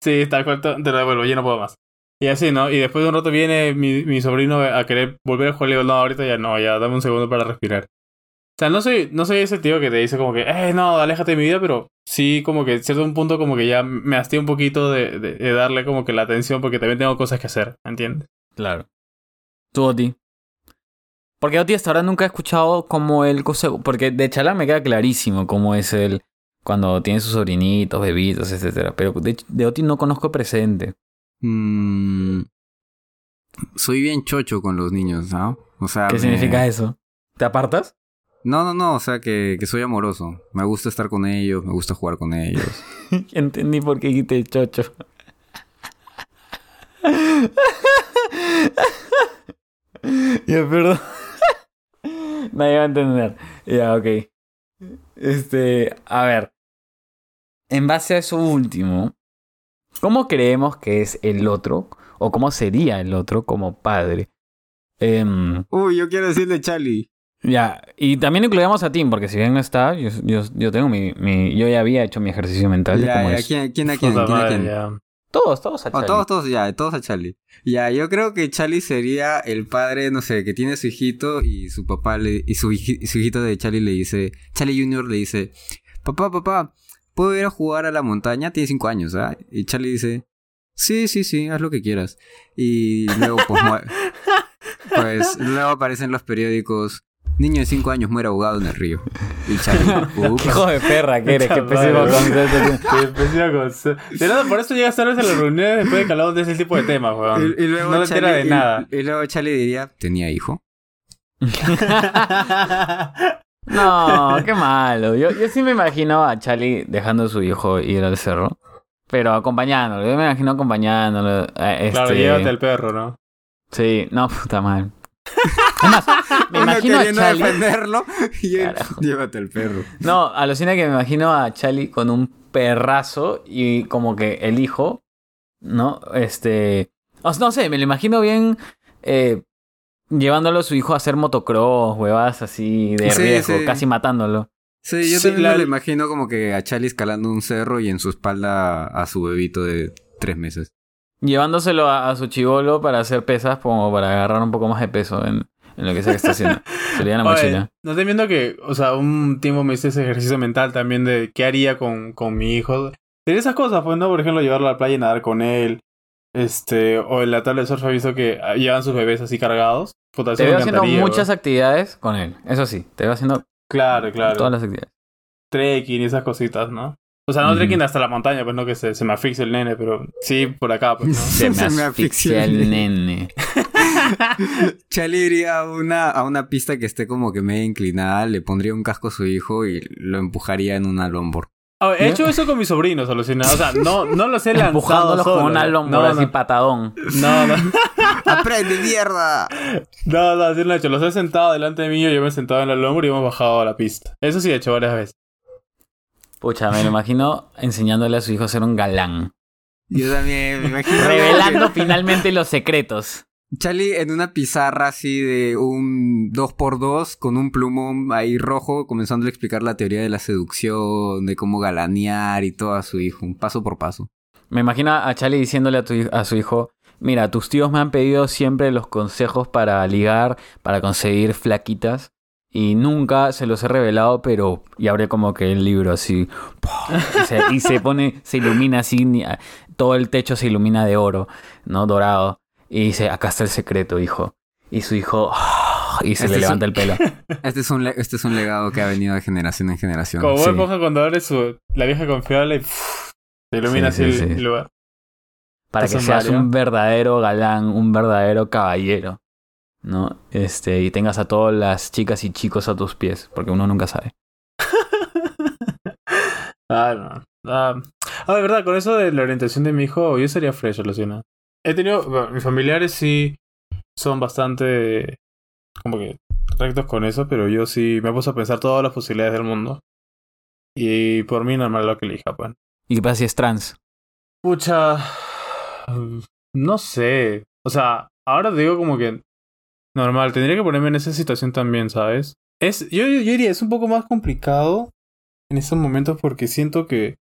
Sí, tal cual, te te la devuelvo, ya no puedo más. Y así, ¿no? Y después de un rato viene mi, sobrino a querer volver a jugar. Le digo, no, ahorita ya no, ya dame un segundo para respirar. O sea, no soy, no soy ese tío que te dice como que, eh, no, aléjate de mi vida, pero sí, como que cierto un punto como que ya me hastío un poquito de, de- darle como que la atención porque también tengo cosas que hacer, ¿entiendes? Claro. Tú, Oti. Porque Oti hasta ahora nunca he escuchado cómo él... Porque de Chalán me queda clarísimo cómo es él cuando tiene sus sobrinitos, bebitos, etcétera. Pero de, de Oti no conozco precedente. Mm, soy bien chocho con los niños, ¿no? O sea, ¿Qué me- significa eso? ¿Te apartas? No, no, no, o sea que, que soy amoroso. Me gusta estar con ellos, me gusta jugar con ellos. Entendí por qué dijiste chocho. ya, perdón. Nadie va a entender. Ya, ok. Este, a ver. En base a eso último, ¿cómo creemos que es el otro? ¿O cómo sería el otro como padre? Em, Uy, yo quiero decirle Charlie. ya, y también incluíamos a Tim, porque si bien no está, yo, yo, yo tengo mi, mi- Yo ya había hecho mi ejercicio mental de Ya, cómo ya, es. ¿quién, quién a quién? ¿Quién a quién? ya. Todos, todos a Oh, Charlie. todos, todos, ya, todos a Charlie. Ya, yo creo que Charlie sería el padre, no sé, que tiene su hijito y su papá le, y su, su hijito de Charlie le dice, Charlie Junior le dice, papá, papá, ¿puedo ir a jugar a la montaña? Tiene cinco años, ¿ah? Y Charlie dice, sí, sí, sí, haz lo que quieras. Y luego, pues, pues, luego aparecen los periódicos, niño de cinco años muere ahogado en el río. Y Charlie. Qué hijo de perra que eres, qué pésimo concepto. Qué especial concepto. De nada, por eso llegas tarde a las reuniones después de que hablamos de ese tipo de temas, weón. Y, y luego no te enteras de Charlie- y- nada. y luego Charlie diría, tenía hijo. No, qué malo. Yo, yo sí me imagino a Charlie dejando a su hijo ir al cerro. Pero acompañándolo. Yo me imagino acompañándolo. eh, Claro, este- llévate el perro, ¿no? Sí, no, puta mal. Además, me Uno imagino a Charlie. defenderlo y él, llévate el perro. No, alucina que me imagino a Charlie con un perrazo y como que el hijo, ¿no? Este. no sé, me lo imagino bien eh, llevándolo a su hijo a hacer motocross, huevadas así de Sí, riesgo, sí. casi matándolo. Sí, yo Sí, también la- me lo imagino como que a Charlie escalando un cerro y en su espalda a su bebito de tres meses. Llevándoselo a, a su chivolo para hacer pesas, como para agarrar un poco más de peso en, en lo que sea que está haciendo. Se le da la Oye, mochila. no te viendo que, o sea, un tiempo me hice ese ejercicio mental también de qué haría con, con mi hijo. De esas cosas, pues, ¿no? Por ejemplo, llevarlo a la playa y nadar con él. Este, o en la tabla de surf he visto que ah, llevan sus bebés así cargados. Puta, Te veo haciendo muchas actividades con él. Eso sí, te veo haciendo Claro, claro. todas las actividades. Trekking y esas cositas, ¿no? O sea, no trekking hasta la montaña, pues no que se, se me asfixie el nene, pero sí por acá, pues, ¿no? Se me Se me asfixia asfixia el nene. Charlie iría a una, a una pista que esté como que medio inclinada, le pondría un casco a su hijo y lo empujaría en una longboard. Ah, he hecho eso con mis sobrinos, alucinado. O sea, no, no los he lanzado Empujándolos solo. con una no, así no, patadón. no, no. ¡Aprende, mierda! No, no, así no he hecho. Los he sentado delante de mí, yo me he sentado en la longboard y hemos bajado a la pista. Eso sí he hecho varias veces. Pucha, me lo imagino enseñándole a su hijo a ser un galán. Yo también me imagino. Revelando finalmente los secretos. Charlie en una pizarra así de un 2x2 con un plumón ahí rojo, comenzando a explicar la teoría de la seducción, de cómo galanear y todo a su hijo, un paso por paso. Me imagino a Charlie diciéndole a, su hijo, mira, tus tíos me han pedido siempre los consejos para ligar, para conseguir flaquitas. Y nunca se los he revelado, pero... Y abre como que el libro así. Y se, y se pone, se ilumina así, todo el techo se ilumina de oro, ¿no? Dorado. Y dice, acá está el secreto, hijo. Y su hijo... Y se Este le un- levanta el pelo. Este es un, este es un legado que ha venido de generación en generación. Como Sí. Cuando abre su, la vieja confiable y pff, se ilumina Sí, así sí, el, sí. el lugar. para que seas Mario. un verdadero galán, un verdadero caballero, ¿no? Este, y tengas a todas las chicas y chicos a tus pies, porque uno nunca sabe. Ah, no. Ah, ah, de verdad, con eso de la orientación de mi hijo, yo sería fresh, alucina. He tenido, bueno, mis familiares sí son bastante como que rectos con eso, pero yo sí me puesto a pensar todas las posibilidades del mundo. Y por mí normal lo que elija, pues. ¿Y qué pasa si es trans? Pucha, no sé. O sea, ahora digo como que normal, tendría que ponerme en esa situación también, ¿sabes? Es, yo, yo diría, es un poco más complicado en estos momentos porque siento que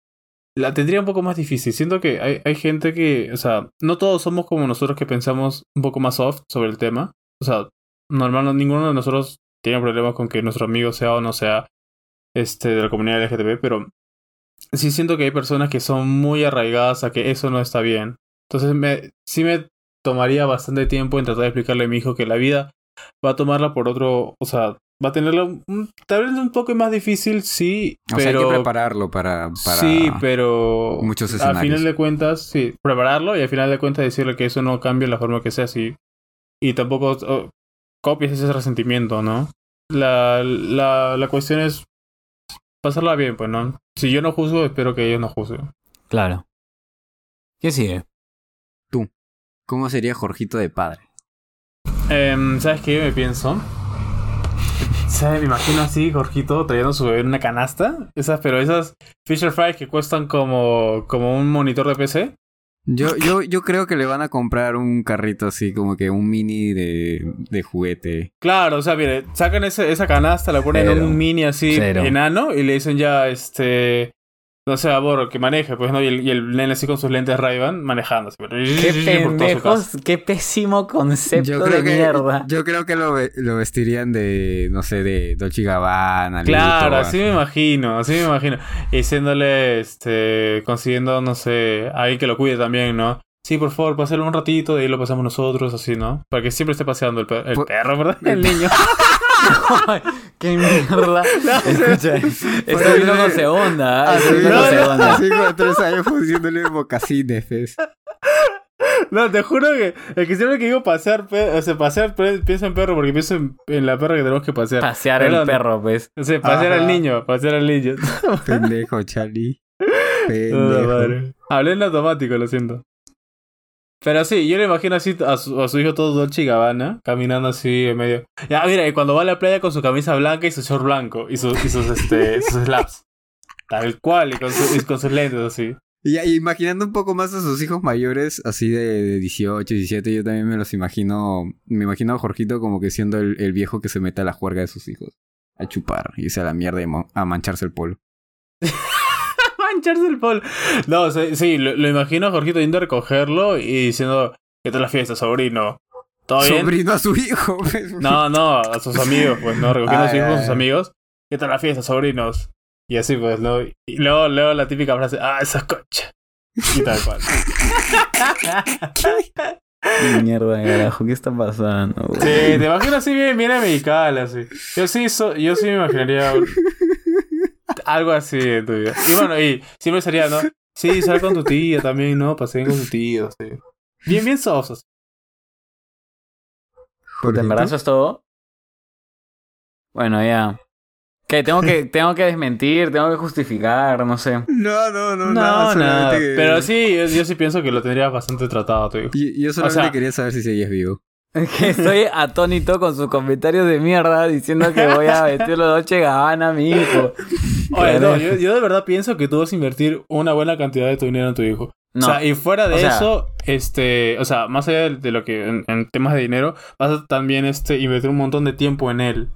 la tendría un poco más difícil. Siento que hay, hay gente que, o sea, no todos somos como nosotros que pensamos un poco más soft sobre el tema. O sea, normal, no- ninguno de nosotros tiene problemas con que nuestro amigo sea o no sea este de la comunidad LGTB, pero sí siento que hay personas que son muy arraigadas a que eso no está bien. Entonces me, sí me tomaría bastante tiempo en tratar de explicarle a mi hijo que la vida va a tomarla por otro, o sea, va a tenerla un, tal vez un poco más difícil, sí, O sea, hay pero que prepararlo para, para sí, pero muchos al escenarios. final de cuentas, sí, prepararlo y al final de cuentas decirle que eso no cambia la forma que sea así y tampoco oh, copies ese resentimiento, ¿no? La, la, la cuestión es pasarla bien, pues, ¿no? Si yo no juzgo, espero que ellos no juzguen. Claro. ¿Qué sigue? ¿Cómo sería Jorgito de padre? Em, ¿Sabes qué? Me pienso. ¿Sabes? Me imagino así, Jorgito, trayendo su bebé en una canasta. Esas, pero esas Fisher Fry que cuestan como, como un monitor de PC. Yo, yo, yo creo que le van a comprar un carrito así, como que un mini de, de juguete. Claro, o sea, mire, sacan ese- esa canasta, la ponen en un mini así Cero. enano y le dicen ya, este. No sé, a Boro, que maneje, pues, ¿no? Y el, y el nene así con sus lentes Ray-Ban manejando. Qué pendejos, qué pésimo concepto Yo de creo, que, mierda. yo creo que lo, ve- lo vestirían de, no sé, de Dolce Gabbana. Claro, así me imagino, así me imagino. Y diciéndole, este, consiguiendo, no sé, a alguien que lo cuide también, ¿no? Sí, por favor, pásalo un ratito, de ahí lo pasamos nosotros, así, ¿no? Para que siempre esté paseando el, per- el Pu- perro, ¿verdad? El niño. qué mierda. Escucha, esto vino con segunda. ¿eh? Esto Así, no, no, segunda. así con tres años haciéndole mocasines, pues. No, te juro que el que siempre que digo pasear, o sea, pasear, pienso en perro porque pienso en, en la perra que tenemos que pasear. Pasear el no, perro, pues. O sea, pasear Ajá. al niño, pasear al niño. Pendejo, Charlie. Pendejo. madre. Hablé en automático, lo siento. Pero sí, yo le imagino así a su, a su hijo todo Dolce y Gabbana, caminando así en medio. Ya, mira, y cuando va a la playa con su camisa blanca y su short blanco y, su- y sus, este, sus slaps. Tal cual, y con, su- y con sus lentes así. Y ya, imaginando un poco más a sus hijos mayores, así de, de 18, 17, yo también me los imagino. Me imagino a Jorgito como que siendo el, el viejo que se mete a la juerga de sus hijos. A chupar, y a la mierda y a mancharse el polo. Mancharse el polo. No, sí, sí, lo, lo imagino a Jorgito yendo a recogerlo y diciendo, ¿qué tal la fiesta, sobrino? ¿Todo bien? Sobrino a su hijo. pues. No, no, a sus amigos, pues, ¿no? Recogiendo a su hijo ya, sus amigos. ¿Qué tal la fiesta, sobrinos? Y así, pues, ¿no? Y luego, luego la típica frase, ah, esa concha. Y tal cual. Qué mierda, carajo. ¿Qué está pasando? güey? Sí, te imaginas así bien, bien americana, así. Yo sí, so- yo sí me imaginaría algo así en tu vida. Y bueno, y siempre sería, ¿no? Sí, sal con tu tía también, ¿no? Paseen con tu tío, sí. Bien, bien sosos. ¿Te embarazas todo? Bueno, ya. ¿Qué? Tengo que, tengo que desmentir, tengo que justificar, no sé. No, no, no, No, nada, nada. que- Pero sí, yo, yo sí pienso que lo tendría bastante tratado, tu hijo. Yo, yo solamente sea- quería saber si seguías vivo. Que estoy atónito con sus comentarios de mierda diciendo que voy a vestirlo de Dolce Gabbana a mi hijo. Oye, no, yo, yo de verdad pienso que tú vas a invertir una buena cantidad de tu dinero en tu hijo. No. O sea, y fuera de O sea- eso, este, o sea, más allá de, de lo que en, en temas de dinero, vas a también este invertir un montón de tiempo en él.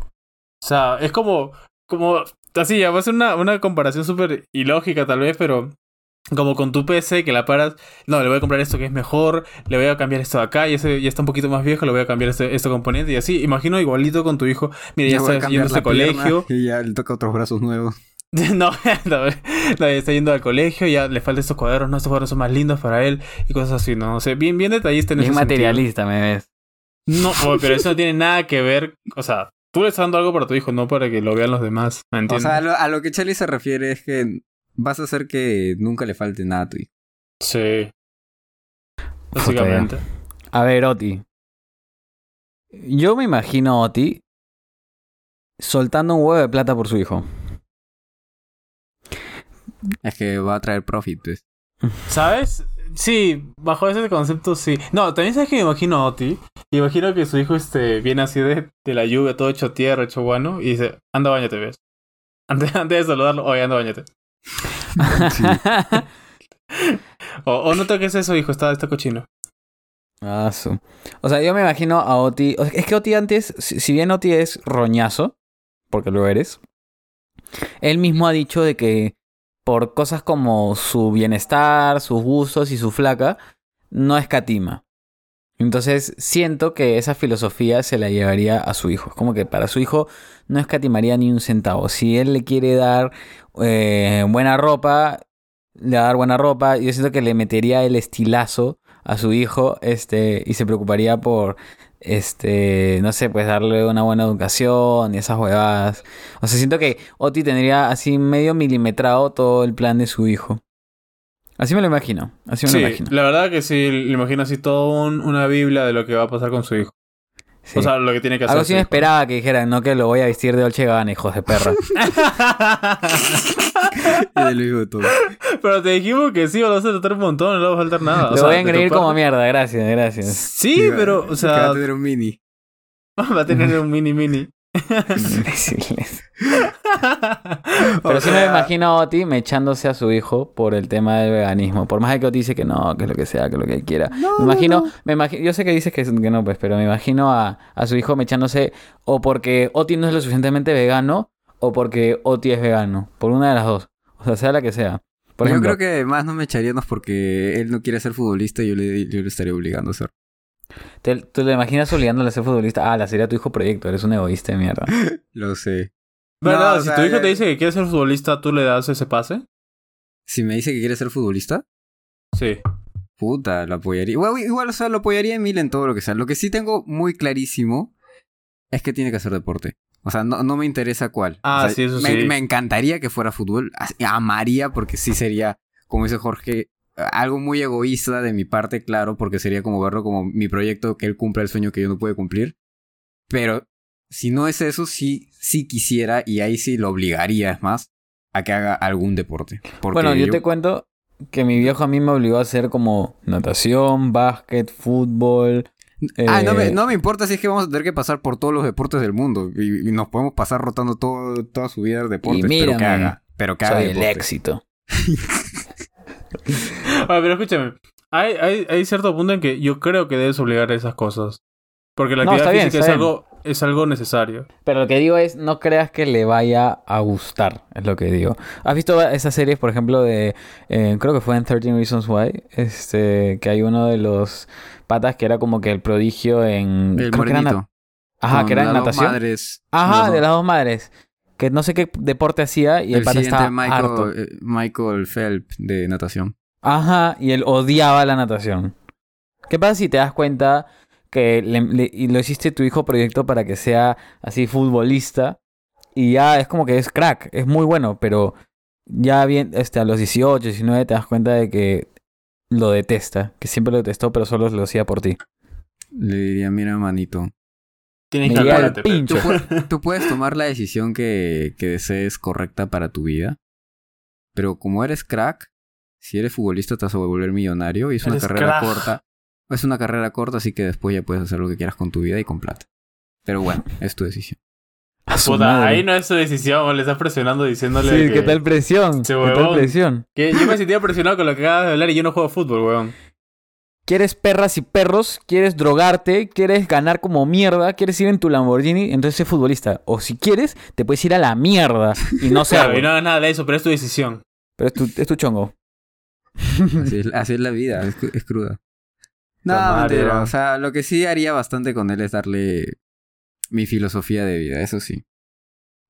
O sea, es como, como, así, ya va a ser una, una comparación súper ilógica tal vez, pero como con tu PC que la paras, no, le voy a comprar esto que es mejor, le voy a cambiar esto de acá, y ese ya está un poquito más viejo, le voy a cambiar este, este componente y así, imagino igualito con tu hijo, mira, ya, está yendo a este colegio, Y ya le toca otros brazos nuevos. no, no, no, está yendo al colegio, ya le faltan estos cuadernos, no, estos cuadernos son más lindos para él y cosas así, ¿no? O sea, bien, bien detallista en Bien ese sentido. materialista, me ves. No, pero eso no tiene nada que ver, o sea, tú le estás dando algo para tu hijo, no para que lo vean los demás, ¿me O sea, a lo, a lo que Charlie se refiere es que vas a hacer que nunca le falte nada a tu hijo. sí. Básicamente. A ver, Oti. Yo me imagino a Oti soltando un huevo de plata por su hijo. Es que va a traer profit, pues. ¿Sabes? Sí, bajo ese concepto sí. No, también sabes que me imagino a Oti. Y imagino que su hijo este, viene así de, de la lluvia, todo hecho tierra, hecho guano, y dice, anda, bañate, ves. Antes, antes de saludarlo, oye, anda, bañate. O, o no toques eso, hijo, está, está cochino. Ah, su. O sea, yo me imagino a Oti. o es que Oti antes, si si bien Oti es roñazo, porque lo eres, él mismo ha dicho de que por cosas como su bienestar, sus gustos y su flaca, no escatima. Entonces siento que esa filosofía se la llevaría a su hijo. Es como que para su hijo no escatimaría ni un centavo. Si él le quiere dar eh, buena ropa, le va a dar buena ropa. Yo siento que le metería el estilazo a su hijo este y se preocuparía por este no sé pues darle una buena educación y esas huevadas o sea siento que Oti tendría así medio milimetrado todo el plan de su hijo así me lo imagino así me Sí, lo imagino la verdad que sí, le imagino así todo un- una biblia de lo que va a pasar con su hijo. Sí. O sea, lo que tiene que hacer. algo sí me esperaba que dijeran no que lo voy a vestir de Dolce Gabbana hijos de perra Y de Luis Vuitton. Pero te dijimos que sí, lo vas a tratar un montón, no le va a faltar nada. O lo sea, voy a engreír como parte- mierda gracias gracias Sí, va- pero, o que Va sea, a tener un mini. va a tener un mini mini. Imbéciles. Pero O sí me imagino a Oti mechándose a su hijo por el tema del veganismo. Por más de que Oti dice que no, que es lo que sea, que lo que él quiera. No, me imagino, no. me imagino, yo sé que dices que, que no, pues, pero me imagino a, a su hijo mechándose o porque Oti no es lo suficientemente vegano o porque Oti es vegano. Por una de las dos. O sea, sea la que sea. Por yo ejemplo, creo que más no me echaríamos porque él no quiere ser futbolista y yo le, yo le estaría obligando a ser. Te, ¿tú le imaginas obligándole a ser futbolista? Ah, la sería tu hijo proyecto, eres un egoísta de mierda. Lo sé. ¿Verdad? No, o si sea, tu hijo ya- te dice que quiere ser futbolista, ¿tú le das ese pase? Si me dice que quiere ser futbolista, Sí. puta, lo apoyaría. Igual, igual, o sea, lo apoyaría en mil en todo lo que sea. Lo que sí tengo muy clarísimo es que tiene que hacer deporte. O sea, no, no me interesa cuál. Ah, O sea, sí, eso me, sí. Me encantaría que fuera fútbol. Amaría porque sí sería, como dice Jorge, algo muy egoísta de mi parte, claro, porque sería como verlo como mi proyecto, que él cumpla el sueño que yo no puedo cumplir. Pero si no es eso, sí, sí quisiera y ahí sí lo obligaría, más, a que haga algún deporte. Bueno, yo, te cuento que mi viejo a mí me obligó a hacer como natación, básquet, fútbol. Ah, no me, eh, no me importa si es que vamos a tener que pasar por todos los deportes del mundo y, y nos podemos pasar rotando todo, toda su vida de deportes, pero que mírame, haga, pero que haga Soy el éxito. Ah, pero escúchame. Hay, hay, hay cierto punto en que yo creo que debes obligar a esas cosas. Porque la No, actividad bien, física es, bien. algo, es algo necesario. Pero lo que digo es, no creas que le vaya a gustar, es lo que digo. ¿Has visto esas series, por ejemplo, de, eh, creo que fue en 13 Reasons Why, este, que hay uno de los patas que era como que el prodigio en... El creo que era. Ajá, que era en las dos natación. madres, Ajá, de las dos madres. Que no sé qué deporte hacía y el, el pata estaba harto. Michael, eh, Michael Phelps de natación. Ajá, y él odiaba la natación. ¿Qué pasa si te das cuenta que le- le- y lo hiciste tu hijo proyecto para que sea así futbolista? Y ya es como que es crack, es muy bueno, pero ya bien, este, a los 18, 19 te das cuenta de que lo detesta, que siempre lo detestó, pero solo lo hacía por ti. Le diría, mira, manito, Tienes Me que llega el pincho. tú, tú puedes tomar la decisión que, que desees correcta para tu vida, pero como eres crack, si eres futbolista te vas a volver millonario y es una carrera crack. corta. Es una carrera corta, así que después ya puedes hacer lo que quieras con tu vida y con plata. Pero bueno, es tu decisión. Puta, ahí no es su decisión, le estás presionando diciéndole Sí, que, ¿qué tal presión? ¿Qué tal presión? que yo me sentía presionado con lo que acabas de hablar y yo no juego fútbol, weón. ¿Quieres perras y perros? ¿Quieres drogarte? ¿Quieres ganar como mierda? ¿Quieres ir en tu Lamborghini? Entonces sé futbolista. O si quieres, te puedes ir a la mierda y no Claro, serlo. y no hagas nada de eso, pero es tu decisión. Pero es tu, es tu chongo. Así es, así es la vida, es, cru- es cruda. No, mentira. ¿no? O sea, lo que sí haría bastante con él es darle mi filosofía de vida, eso sí.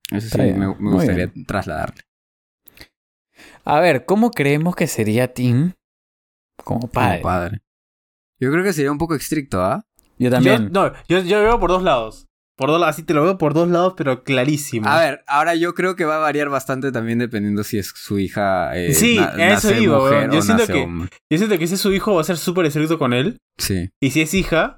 Eso sí, me, gustaría trasladarle. A ver, ¿cómo creemos que sería Tim como padre? Como padre. Yo creo que sería un poco estricto, ¿ah? Yo Yo, también. no, yo, yo veo por dos lados. Por dos así te lo veo por dos lados, pero clarísimo. A ver, ahora yo creo que va a variar bastante también dependiendo si es su hija. eh, Sí, na- a eso nace iba, mujer. Yo o siento nace que- hombre. Yo siento que si es su hijo va a ser súper estricto con él. Sí. Y si es hija,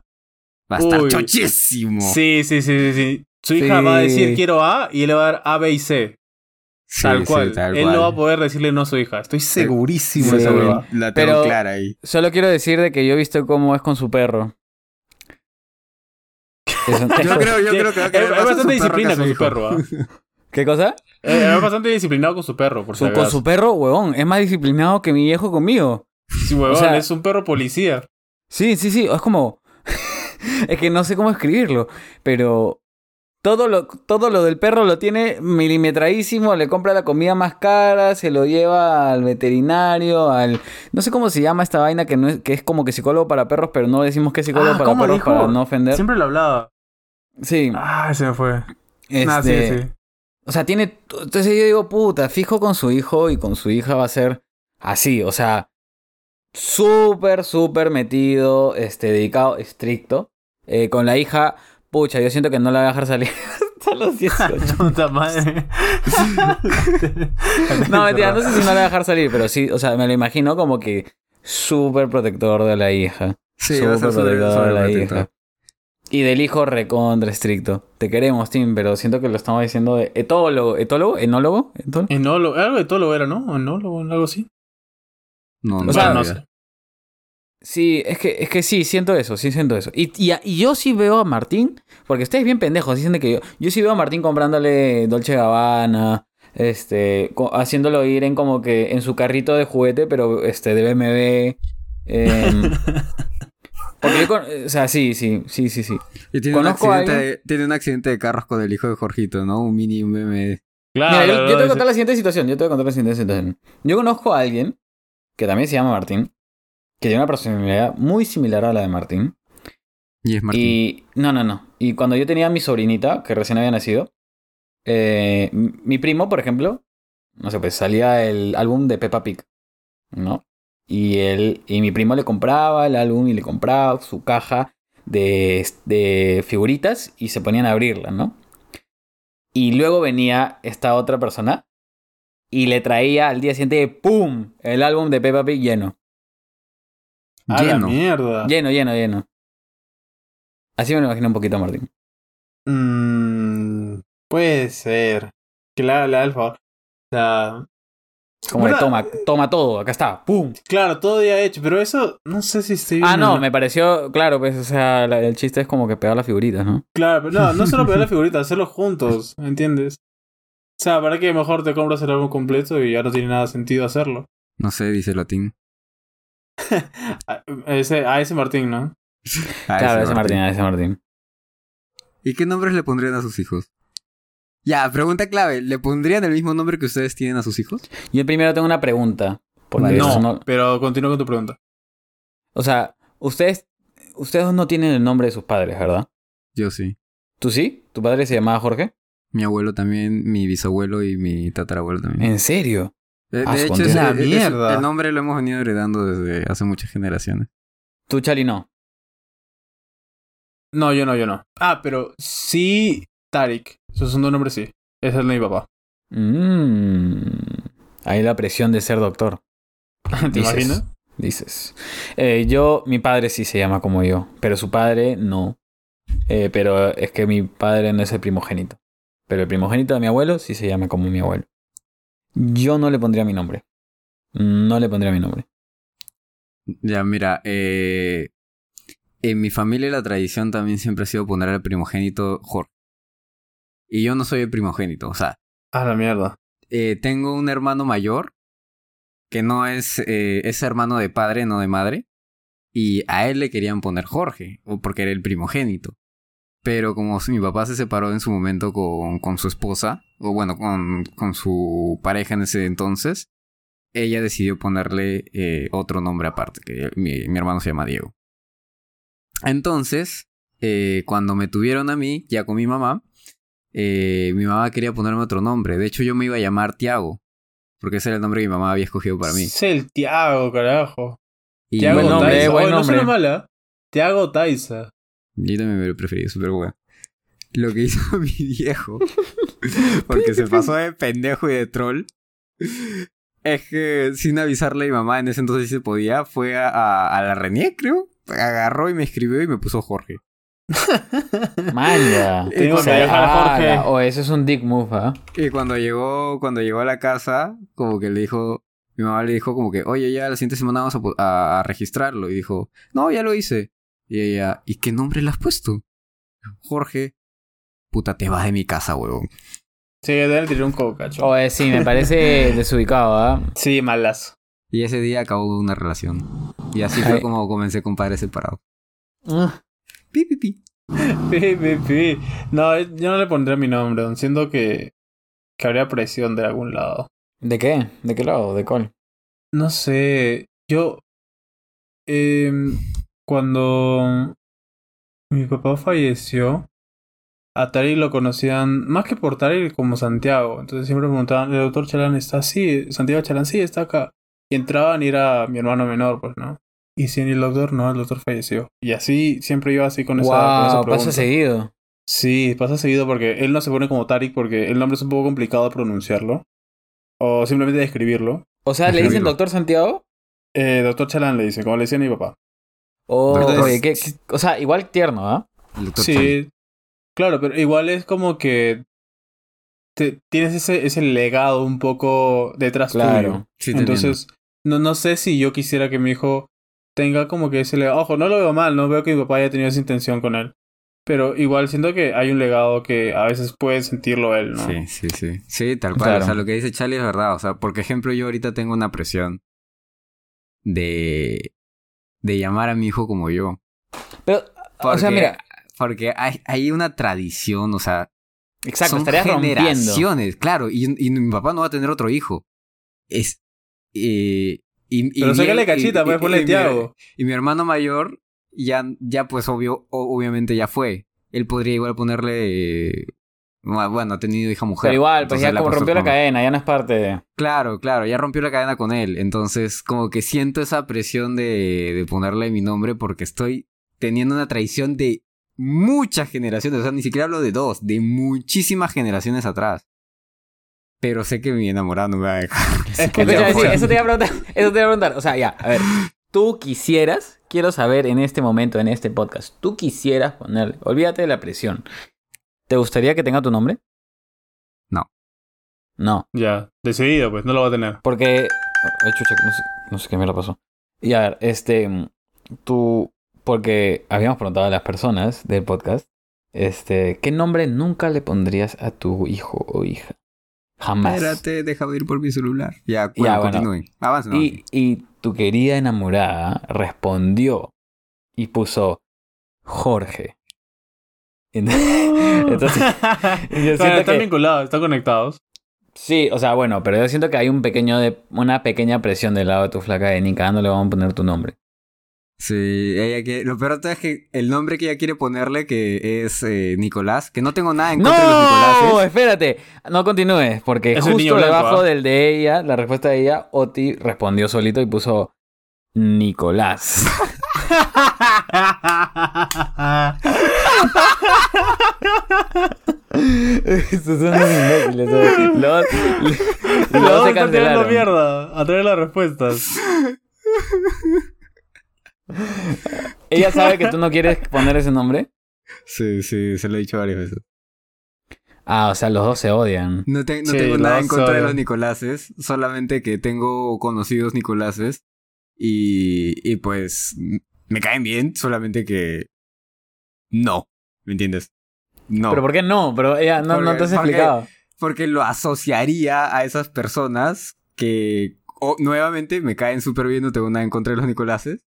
Va a estar Uy. chochísimo. sí, sí, sí, sí, sí. Su hija Sí. va a decir quiero A y él le va a dar A, B y C. Tal sí, cual. tal él cual. no va a poder decirle no a su hija. Estoy segurísimo Sí. de esa. La tengo Pero- clara ahí. Solo quiero decir de que yo he visto cómo es con su perro. Eso- Yo creo, yo Sí, creo que es- bastante disciplina con su perro, ¿ah? ¿Qué cosa? Eh, es bastante disciplinado con su perro, por Su- con su perro, huevón. Es más disciplinado que mi viejo conmigo. Sí, huevón, o sea- es un perro policía. Sí, sí, sí. Es como. es que no sé cómo escribirlo. Pero. Todo lo, todo lo del perro lo tiene milimetradísimo. Le compra la comida más cara. Se lo lleva al veterinario. Al. No sé cómo se llama esta vaina que, no es, que es como que psicólogo para perros. Pero no decimos que es psicólogo Ah, para ¿cómo perros dijo? para no ofender. Siempre lo hablaba. Sí. Ah, se me fue. Este, sí, sí. O sea, tiene. Entonces yo digo, puta, fijo con su hijo y con su hija va a ser así. O sea, súper, súper metido, este, dedicado, estricto. Eh, con la hija, pucha, yo siento que no la voy a dejar salir hasta los 18. Puta madre. No, mentira, no sé si no la voy a dejar salir, pero sí, o sea, me lo imagino como que súper protector de la hija. Sí, Súper protector de la hija. Y del hijo recontra estricto. Te queremos, Tim, pero siento que lo estamos diciendo de etólogo, etólogo, enólogo, enólogo. Enólogo, algo de lo era, ¿no? Enólogo, algo así. No, no O sea, no sabía. sé. Sí, es que, es que sí, siento eso, sí siento eso. Y, y, y yo sí veo a Martín, porque ustedes bien pendejos, dicen que yo, yo sí veo a Martín comprándole Dolce Gabbana, este, co- haciéndolo ir en como que en su carrito de juguete, pero este, de BMW. em, porque yo con- o sea, sí, sí, sí, sí, sí. Y tiene un, Conozco accidente, de- tiene un accidente de carros con el hijo de Jorgito, ¿no? Un mini meme. Claro, Mira, yo, yo te voy a contar la siguiente situación. Yo te voy a contar la siguiente situación. Yo conozco a alguien que también se llama Martín, que tiene una personalidad muy similar a la de Martín. Y es Martín. Y. No, no, no. Y cuando yo tenía a mi sobrinita, que recién había nacido, eh, mi primo, por ejemplo, no sé, pues salía el álbum de Peppa Pig, ¿no? Y él. Y mi primo le compraba el álbum y le compraba su caja de, de figuritas y se ponían a abrirla, ¿no? Y luego venía esta otra persona y le traía al día siguiente, ¡pum! El álbum de Peppa Pig lleno. A la Lleno. mierda. Lleno, lleno, lleno. Así me lo imagino un poquito Martín. Mm, puede ser. Haga el favor. O sea, Como de toma, toma todo, acá está, ¡pum! claro, todo ya hecho, pero eso no sé si estoy Ah, no, me pareció, claro, pues, o sea, la- el chiste es como que pegar las figuritas, ¿no? Claro, pero no, no solo pegar la figurita, hacerlo juntos, ¿entiendes? O sea, para que mejor te compras el álbum completo y ya no tiene nada sentido hacerlo. No sé, dice Latín. A ese, a ese Martín, ¿no? Ah, claro, ese Martín, ese Martín. ¿Y qué nombres le pondrían a sus hijos? Ya, pregunta clave. ¿Le pondrían el mismo nombre que ustedes tienen a sus hijos? Yo primero tengo una pregunta. Porque No, no- pero continúa con tu pregunta. O sea, ustedes, ustedes no tienen el nombre de sus padres, ¿verdad? Yo sí. ¿Tú sí? ¿Tu padre se llamaba Jorge? Mi abuelo también, mi bisabuelo y mi tatarabuelo también. ¿En serio? De, hecho, ese- La ese- mierda. el nombre lo hemos venido heredando desde hace muchas generaciones. Tú, Chali, no. No, yo no, yo no. Ah, pero sí, Tarik. Esos son dos nombres, sí. Ese es el de mi papá. Mm. Ahí la presión de ser doctor. ¿Te Dices. imaginas? Dices. Eh, yo, mi padre sí se llama como yo, pero su padre no. Eh, pero es que mi padre no es el primogénito. Pero el primogénito de mi abuelo sí se llama como mi abuelo. Yo no le pondría mi nombre. No le pondría mi nombre. Ya, mira, eh, en mi familia la tradición también siempre ha sido poner al primogénito Jorge. Y yo no soy el primogénito, o sea, Ah, la mierda. eh, tengo un hermano mayor que no es, eh, es hermano de padre, no de madre. Y a él le querían poner Jorge, o porque era el primogénito. Pero como mi papá se separó en su momento con, con su esposa, o bueno, con, con su pareja en ese entonces, ella decidió ponerle eh, otro nombre aparte, que mi, mi hermano se llama Diego. Entonces, eh, cuando me tuvieron a mí, ya con mi mamá, eh, mi mamá quería ponerme otro nombre. De hecho, yo me iba a llamar Tiago, porque ese era el nombre que mi mamá había escogido para mí. Es el Tiago, carajo. Y Tiago Buen nombre, Taisa. buen no suena nombre. mala. Tiago Taisa. Yo también me lo preferí, súper bueno. Lo que hizo mi viejo, porque se pasó de pendejo y de troll, es que sin avisarle a mi mamá, en ese entonces sí se podía, fue a, a, a la Renier, creo. Agarró y me escribió y me puso Jorge. Manja. Tengo O que dejar a Jorge. O ese es un dick move, ¿ah? Y cuando llegó, cuando llegó a la casa, como que le dijo, mi mamá le dijo como que, oye, ya la siguiente semana vamos a, a- a registrarlo. Y dijo, no, ya lo hice. Y ella, ¿y qué nombre le has puesto? Jorge. Puta, te vas de mi casa, huevón. Sí, debe tirar un cocacho. Oye, sí, me parece desubicado, ¿ah? Sí, malas. Y ese día acabó una relación. Y así fue Ay. como comencé con padres separados. Pi, pi, pi. Pi, pi, pi. No, eh, yo no le pondré mi nombre. Siento que, que habría presión de algún lado. ¿De qué? ¿De qué lado? ¿De cuál? No sé. Yo. em, cuando mi papá falleció, a Tari lo conocían más que por Tari como Santiago. Entonces siempre preguntaban: ¿el doctor Chalán está así? ¿Santiago Chalán sí está acá? Y entraban y era mi hermano menor, pues, ¿no? Y si el doctor, no, el doctor falleció. Y así siempre iba así con esa, con esa Wow, pasa pregunta. seguido. Sí, pasa seguido porque él no se pone como Tarik porque el nombre es un poco complicado de pronunciarlo. O simplemente de escribirlo. O sea, ¿le dicen doctor Santiago? Eh, doctor Chalán le dice, como le decía a mi papá. Oh, Doctor- oye, qué- qué- o sea, igual tierno, ¿ah? Sí, Chan. claro, pero igual es como que te- tienes ese, ese legado un poco detrás tuyo. Claro. Sí, te Entonces, no, no sé si yo quisiera que mi hijo tenga como que ese legado. Ojo, no lo veo mal, no veo que mi papá haya tenido esa intención con él. Pero igual siento que hay un legado que a veces puede sentirlo él, ¿no? Sí, sí, sí. Sí, tal cual. Claro. O sea, lo que dice Charlie es verdad. O sea, por ejemplo, yo ahorita tengo una presión de, de llamar a mi hijo como yo. Pero, Porque, o sea, mira, Porque hay, hay una tradición, o sea, exacto, son rompiendo. generaciones, claro. Y, y mi papá no va a tener otro hijo. Es. eh, y, y Pero mi- sácale y- cachita, y- pues y- ponle y mi- Tiago. Y mi hermano mayor, ya, ya pues obvio, obviamente ya fue. Él podría igual ponerle. Bueno, ha tenido hija mujer. Pero igual, pues ya como rompió la cadena, ya no es parte de... Claro, claro, ya rompió la cadena con él. Entonces, como que siento esa presión de, de ponerle mi nombre porque estoy teniendo una traición de muchas generaciones. O sea, ni siquiera hablo de dos, de muchísimas generaciones atrás. Pero sé que mi enamorado no me va a dejar. Es que Escucha, te- sí, eso te iba a preguntar, eso te iba a preguntar. O sea, ya, a ver, tú quisieras, quiero saber en este momento, en este podcast, tú quisieras ponerle, olvídate de la presión. ¿Te gustaría que tenga tu nombre? No. No, Ya, decidido, pues, no lo va a tener. porque... Ay, chucha, no sé, no sé qué me lo pasó. Y a ver, este, tú, porque habíamos preguntado a las personas del podcast, este, ¿qué nombre nunca le pondrías a tu hijo o hija? Jamás. Espérate, déjame ir por mi celular. Ya, Ya, bueno, bueno. continúen. Avance, no. Y, y tu querida enamorada respondió y puso Jorge. Entonces, yo están que- vinculados, están conectados. sí, o sea, bueno, pero yo siento que hay un pequeño de, una pequeña presión del lado de tu flaca de ni cagando le vamos a poner tu nombre. Sí, ella que lo peor es que el nombre que ella quiere ponerle, que es eh, Nicolás, que no tengo nada en contra de los ¡No! Nicoláses. Espérate, no continúes, porque Es justo debajo ¿ah? del de ella, la respuesta de ella, Oti respondió solito y puso Nicolás. Estos son unos imbéciles. Los, los, Los se dos están tirando cancelaron. mierda a traer las respuestas. ¿Ella sabe que tú no quieres poner ese nombre? Sí, sí, se lo he dicho varias veces. Ah, o sea, los dos se odian. No, te- no Sí, tengo los nada en contra de los Nicoláses, solamente que tengo conocidos Nicoláses y, y pues me caen bien, solamente que no, ¿me entiendes? No, ¿Pero por qué no? Pero ella no, no te has explicado. porque lo asociaría a esas personas que nuevamente me caen súper bien, no tengo nada en contra de los Nicoláses,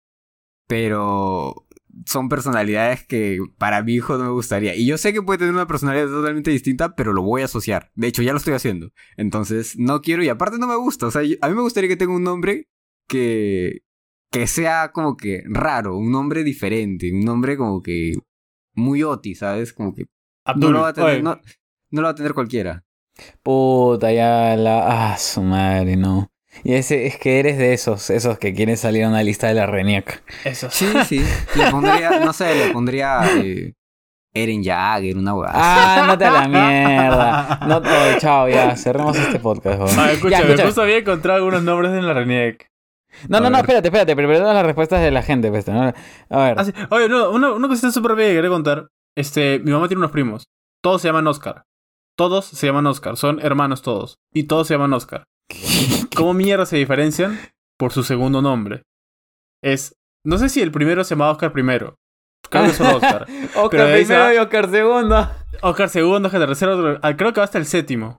pero son personalidades que para mi hijo no me gustaría. Y yo sé que puede tener una personalidad totalmente distinta, pero lo voy a asociar. De hecho, ya lo estoy haciendo. Entonces, no quiero y aparte no me gusta. O sea, yo- a mí me gustaría que tenga un nombre que, que sea como que raro, un nombre diferente, un nombre como que muy oti, ¿sabes? Como que no Abdul, lo va a tener, no, no lo va a tener cualquiera. Puta, ya la. Ah, su madre, no. Y ese es que eres de esos, esos que quieren salir a una lista de la RENIAC. Eso. Sí, sí. Le pondría, no sé, le pondría eh, Eren Jagger, una huevada. Ah, ándate a la mierda. No, chao, ya, cerremos este podcast. joder. Ah, Ya, escúchame, escúchame. justo había encontrado algunos nombres en la RENIEC. No, no, a no, ver. espérate, espérate, pero perdón las respuestas de la gente, pues, ¿no? A ver. Ah, sí. Oye, no, una, una cosita súper bella que quería contar. Este, mi mamá tiene unos primos. Todos se llaman Oscar. Todos se llaman Oscar. Son hermanos todos. Y todos se llaman Oscar. ¿Cómo mierda se diferencian? Por su segundo nombre. Es. No sé si el primero se llamaba Oscar primero. Creo que solo Oscar. Oscar pero primero y Oscar segundo. Oscar segundo, Oscar tercero. ah, Creo que va hasta el séptimo.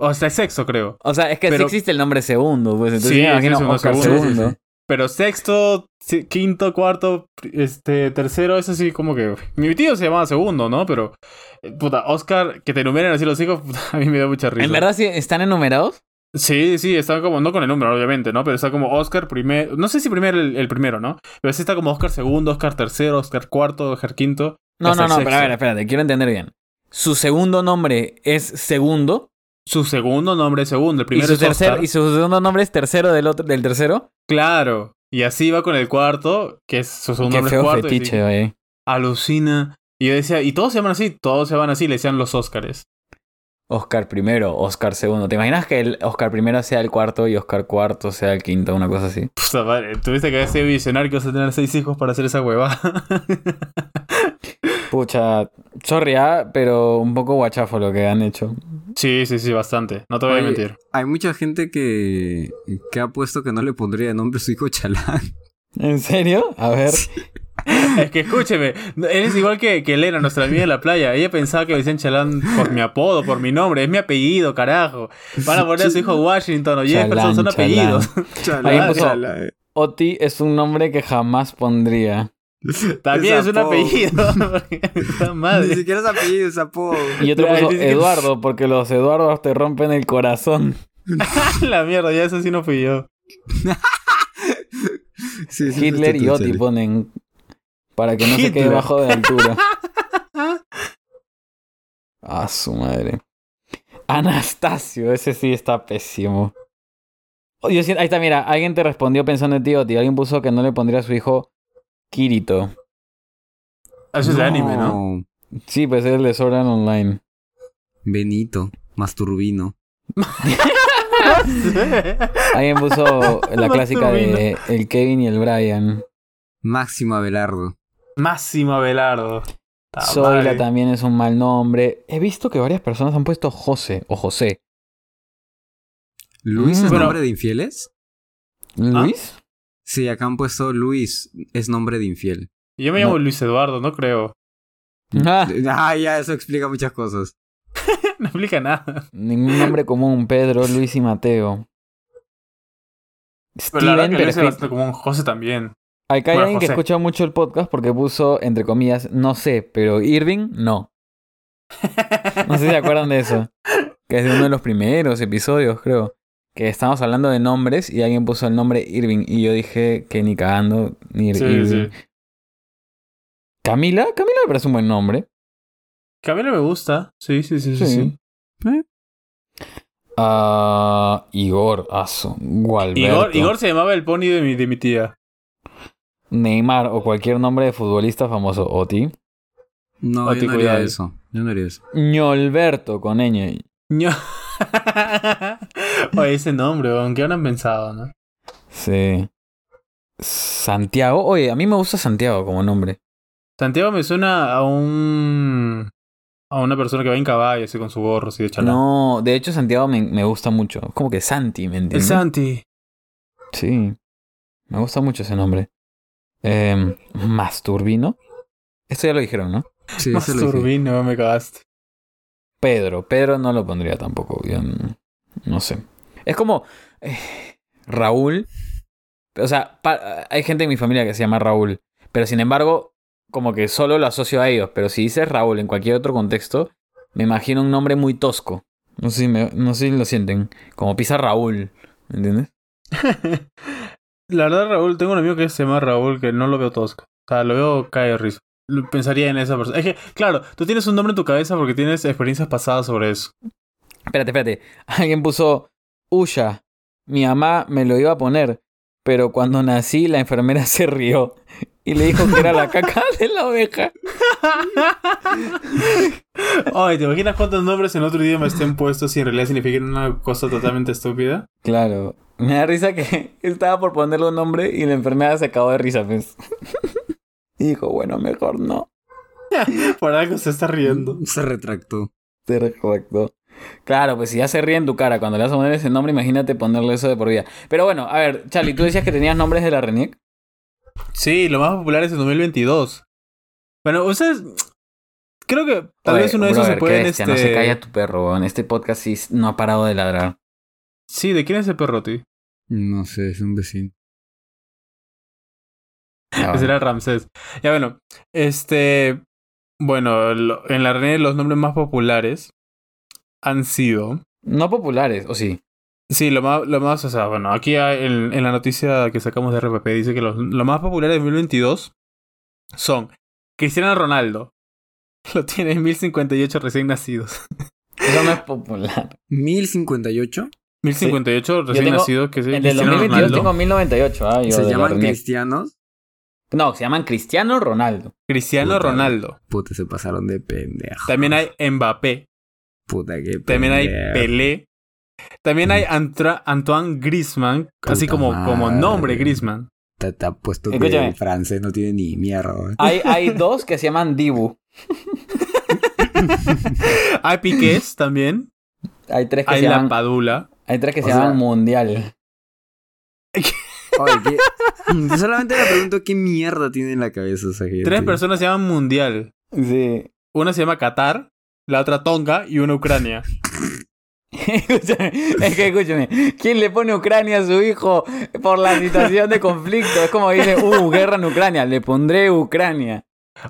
O hasta el sexto, creo. O sea, es que sí existe el nombre segundo, pues entonces Sí, me imagino sí, Oscar segundo, sí, segundo. sí, Pero sexto, quinto, cuarto, este, tercero, eso sí, como que. Mi tío se llamaba segundo, ¿no? Pero. eh, Puta, Oscar, que te enumeren así los hijos, puta, a mí me da mucha risa. ¿En verdad sí están enumerados? Sí, sí, están como, no con el número, obviamente, ¿no? Pero está como Oscar primero. No sé si primero el, el primero, ¿no? Pero sí está como Oscar segundo, Oscar tercero, Oscar cuarto, Oscar quinto. No, no, no, pero a ver, espérate, quiero entender bien. Su segundo nombre es segundo Su segundo nombre es segundo, el y primero su es tercer Oscar. y su segundo nombre es tercero del otro del tercero. Claro. Y así va con el cuarto, que es su segundo Qué nombre es feo cuarto. y fetiche, güey. Alucina. Y yo decía, y todos se llaman así, todos se llaman así, le decían los Óscares. Oscar primero, Oscar segundo. ¿Te imaginas que el Oscar primero sea el cuarto y Oscar cuarto sea el quinto, una cosa así? Puta madre, tuviste que haber sido visionario que vas a tener seis hijos para hacer esa hueva. Pucha, sorry, ah, pero un poco guachafo lo que han hecho. sí, sí, sí, bastante. No te voy a mentir. Hay mucha gente que, que ha puesto que no le pondría de nombre a su hijo Chalán. ¿En serio? A ver. Es que escúcheme, eres igual que, que Elena, nuestra amiga de la playa. Ella pensaba que me decían Chalán por mi apodo, por mi nombre. Es mi apellido, carajo. Van a poner a su hijo Washington o Jefferson, son Chalán, apellidos. Chala, Ahí puso- chala, eh. Oti es un nombre que jamás pondría. También es un apellido. Ni siquiera es apellido, es apodo. Y yo te Ay, puso Eduardo, porque los Eduardos te rompen el corazón. La mierda, ya eso sí no fui yo. Sí, sí, Hitler y Oti ponen para que no se quede bajo de altura. A su madre. Anastasio, ese sí está pésimo. Oh, yo siento- ahí está, mira, alguien te respondió pensando en ti, Oti. Alguien puso que no le pondría a su hijo Kirito. Eso es de anime, ¿no? Sí, pues es el de Sword Art Online. Benito, Masturbino. Alguien puso la clásica de el Kevin y el Brian. Máximo Abelardo. Máximo Abelardo. Ta Zoila también es un mal nombre. He visto que varias personas han puesto José o José. ¿Luis Mm. es Bueno. nombre de infieles? ¿Luis? Sí, acá han puesto Luis es nombre de infiel. Yo me llamo No. Luis Eduardo, no creo. Ah, Ah, ya, eso explica muchas cosas. No explica nada. ningún nombre común. Pedro, Luis y Mateo. Pero la verdad Steven, que Luis es perfecto. bastante como un José también. Acá hay Bueno, alguien que escucha mucho el podcast porque puso, entre comillas, no sé, pero Irving, no. No sé si se acuerdan de eso. Que es de uno de los primeros episodios, creo. Que estamos hablando de nombres y alguien puso el nombre Irving. Y yo dije que ni cagando, ni Ir- Sí, Irving. sí. Camila, Camila me parece un buen nombre. Camila me gusta. Sí, sí, sí, sí. Sí. sí. Ah, Igor, Aso, Igor, Igor se llamaba el pony de mi, de mi tía. Neymar o cualquier nombre de futbolista famoso. Oti. No, Oti, yo no haría cuidado. eso. Yo no haría eso. Ñolberto con ñ. Ño. Oye, ese nombre, aunque habrán pensado, ¿no? Sí. Santiago. Oye, a mí me gusta Santiago como nombre. Santiago me suena a un. a una persona que va en caballo, así con su gorro, así de chalán. No, de hecho Santiago me, me gusta mucho. Es como que Santi, ¿me El entiendes? Santi. Sí. Me gusta mucho ese nombre. Eh, Masturbino. Esto ya lo dijeron, ¿no? Sí. Masturbino, me cagaste. Pedro. Pedro no lo pondría tampoco. Yo no sé. Es como eh, Raúl. O sea, hay gente en mi familia que se llama Raúl. Pero sin embargo, como que solo lo asocio a ellos. Pero si dices Raúl en cualquier otro contexto, me imagino un nombre muy tosco. No sé si, no sé lo sienten. Como Pisa Raúl. ¿Me entiendes? La verdad, Raúl, tengo un amigo que se llama Raúl que no lo veo tosco. O sea, lo veo cae risa. Pensaría en esa persona. Es que, claro, tú tienes un nombre en tu cabeza porque tienes experiencias pasadas sobre eso. Espérate, espérate. Alguien puso Usha. Mi mamá me lo iba a poner. Pero cuando nací, la enfermera se rió. Y le dijo que era la caca de la oveja. Ay, ¿te imaginas cuántos nombres en otro idioma estén puestos y en realidad significan una cosa totalmente estúpida? Claro. Me da risa que estaba por ponerle un nombre y la enfermera se acabó de risa, pues. Y dijo, bueno, mejor no. Por algo se está riendo. Se retractó. Se recorrectó. Claro, pues si ya se ríe en tu cara cuando le vas a poner ese nombre, imagínate ponerle eso de por vida. Pero bueno, a ver, Charlie, tú decías que tenías nombres de la RENIEC. Sí, lo más popular es en 2022. Bueno, ustedes. Creo que tal Oye, vez uno de esos se bestia, Este... No se calla tu perro, weón. Este podcast sí no ha parado de ladrar. Sí, ¿de quién es el perroti? No sé, es un vecino. Ah, Ese era Ramsés. Ya bueno, este. Bueno, lo- en la red los nombres más populares han sido. No populares, o sí. Sí, lo más, lo más, o sea, bueno, aquí hay- en, en la noticia que sacamos de RPP dice que los, lo más popular de 2022 son Cristiano Ronaldo. Lo tiene 1058 recién nacidos. Eso no es popular. ¿1058? 1058 recién tengo- nacidos, que es El del Cristiano 2022 Ronaldo. tengo 1098. Ah, yo ¿Se de llaman cristianos? No, se llaman Cristiano Ronaldo. Cristiano Puta. Ronaldo. Puta, se pasaron de pendejo. También hay Mbappé. Puta, qué También hay. Pelé. También hay Antra- Antoine Griezmann, así Puta como, como madre. nombre Griezmann. Te, te apuesto que Escúchame. el francés no tiene ni mierda. Hay, hay dos que se llaman Dibu. Hay Piqués también. Hay tres que Hay se La llaman, Padula. hay tres que O se sea- llaman Mundial. Oye, ¿qué- Yo solamente me pregunto qué mierda tiene en la cabeza esa gente. Tres personas se llaman Mundial. Sí. Una se llama Qatar, la otra Tonga y una Ucrania. Escúchame, es que escúchame, ¿quién le pone Ucrania a su hijo por la situación de conflicto? Es como dice, uh, guerra en Ucrania, le pondré Ucrania.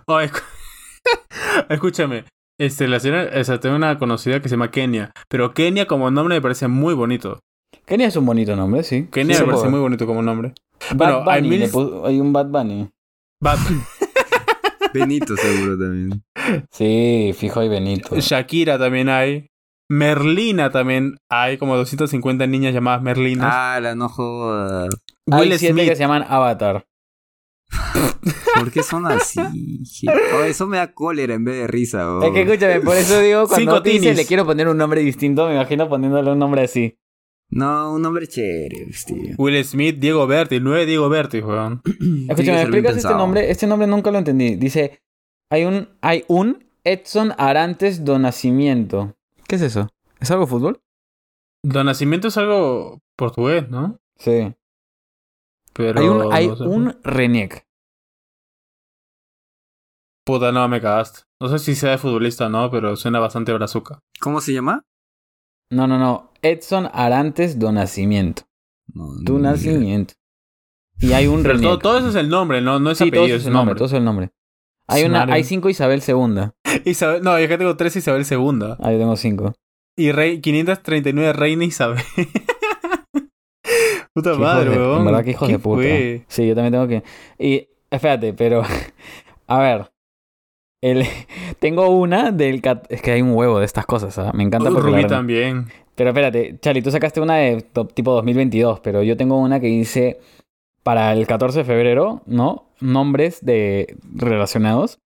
Oh, Escúchame. Este, la señora, o sea, tengo una conocida que se llama Kenia. Pero Kenia como nombre me parece muy bonito. Kenia es un bonito nombre, sí. Kenia Sí, me parece muy bonito como nombre. Bad Bueno, hay Bunny, mil- pu- hay un Bad Bunny. Bad- Benito seguro también. Sí, fijo y Benito. Shakira también hay. Merlina también hay. Como 250 niñas llamadas Merlinas. Ah, la no jodas. Hay Will siete Smith. que se llaman Avatar. ¿Por qué son así? Oh, eso me da cólera en vez de risa. oh. Es que escúchame, por eso digo, cuando Cinco te dice tinis. le quiero poner un nombre distinto, me imagino poniéndole un nombre así. No, un nombre chévere, tío. Will Smith, Diego Berti, el 9 Diego Berti, weón. Escúchame, ¿me explicas este nombre? Este nombre nunca lo entendí. Dice, hay un, hay un Edson Arantes do Nascimento. ¿Qué es eso? ¿Es algo fútbol? Don Nacimiento es algo portugués, ¿no? Sí. Pero. hay un, hay no sé. un Reniec. Puta, no, me cagaste. No sé si sea de futbolista o no, pero suena bastante brazuca. ¿Cómo se llama? No, no, no. Edson Arantes do Nascimento. No, Tu no, nacimiento. Y hay un Pero todo, todo eso es el nombre, no, no es sí, todo apellido, eso es el nombre. nombre. Todo eso es el nombre. Hay, una, hay cinco Isabel II. Isabel, no, yo que tengo tres Isabel II. Ah, yo tengo cinco. Y rey, 539 Reina Isabel. Puta Qué madre, weón. En verdad que hijos ¿Qué de puta. fue? Sí, yo también tengo que. Y espérate, pero. A ver. El... Tengo una del. cat- Es que hay un huevo de estas cosas, ¿ah? Me encanta Uh, verdad- también. Pero espérate, Charlie, tú sacaste una de top- tipo 2022, pero yo tengo una que dice. Para el 14 de febrero, ¿no? Nombres de relacionados.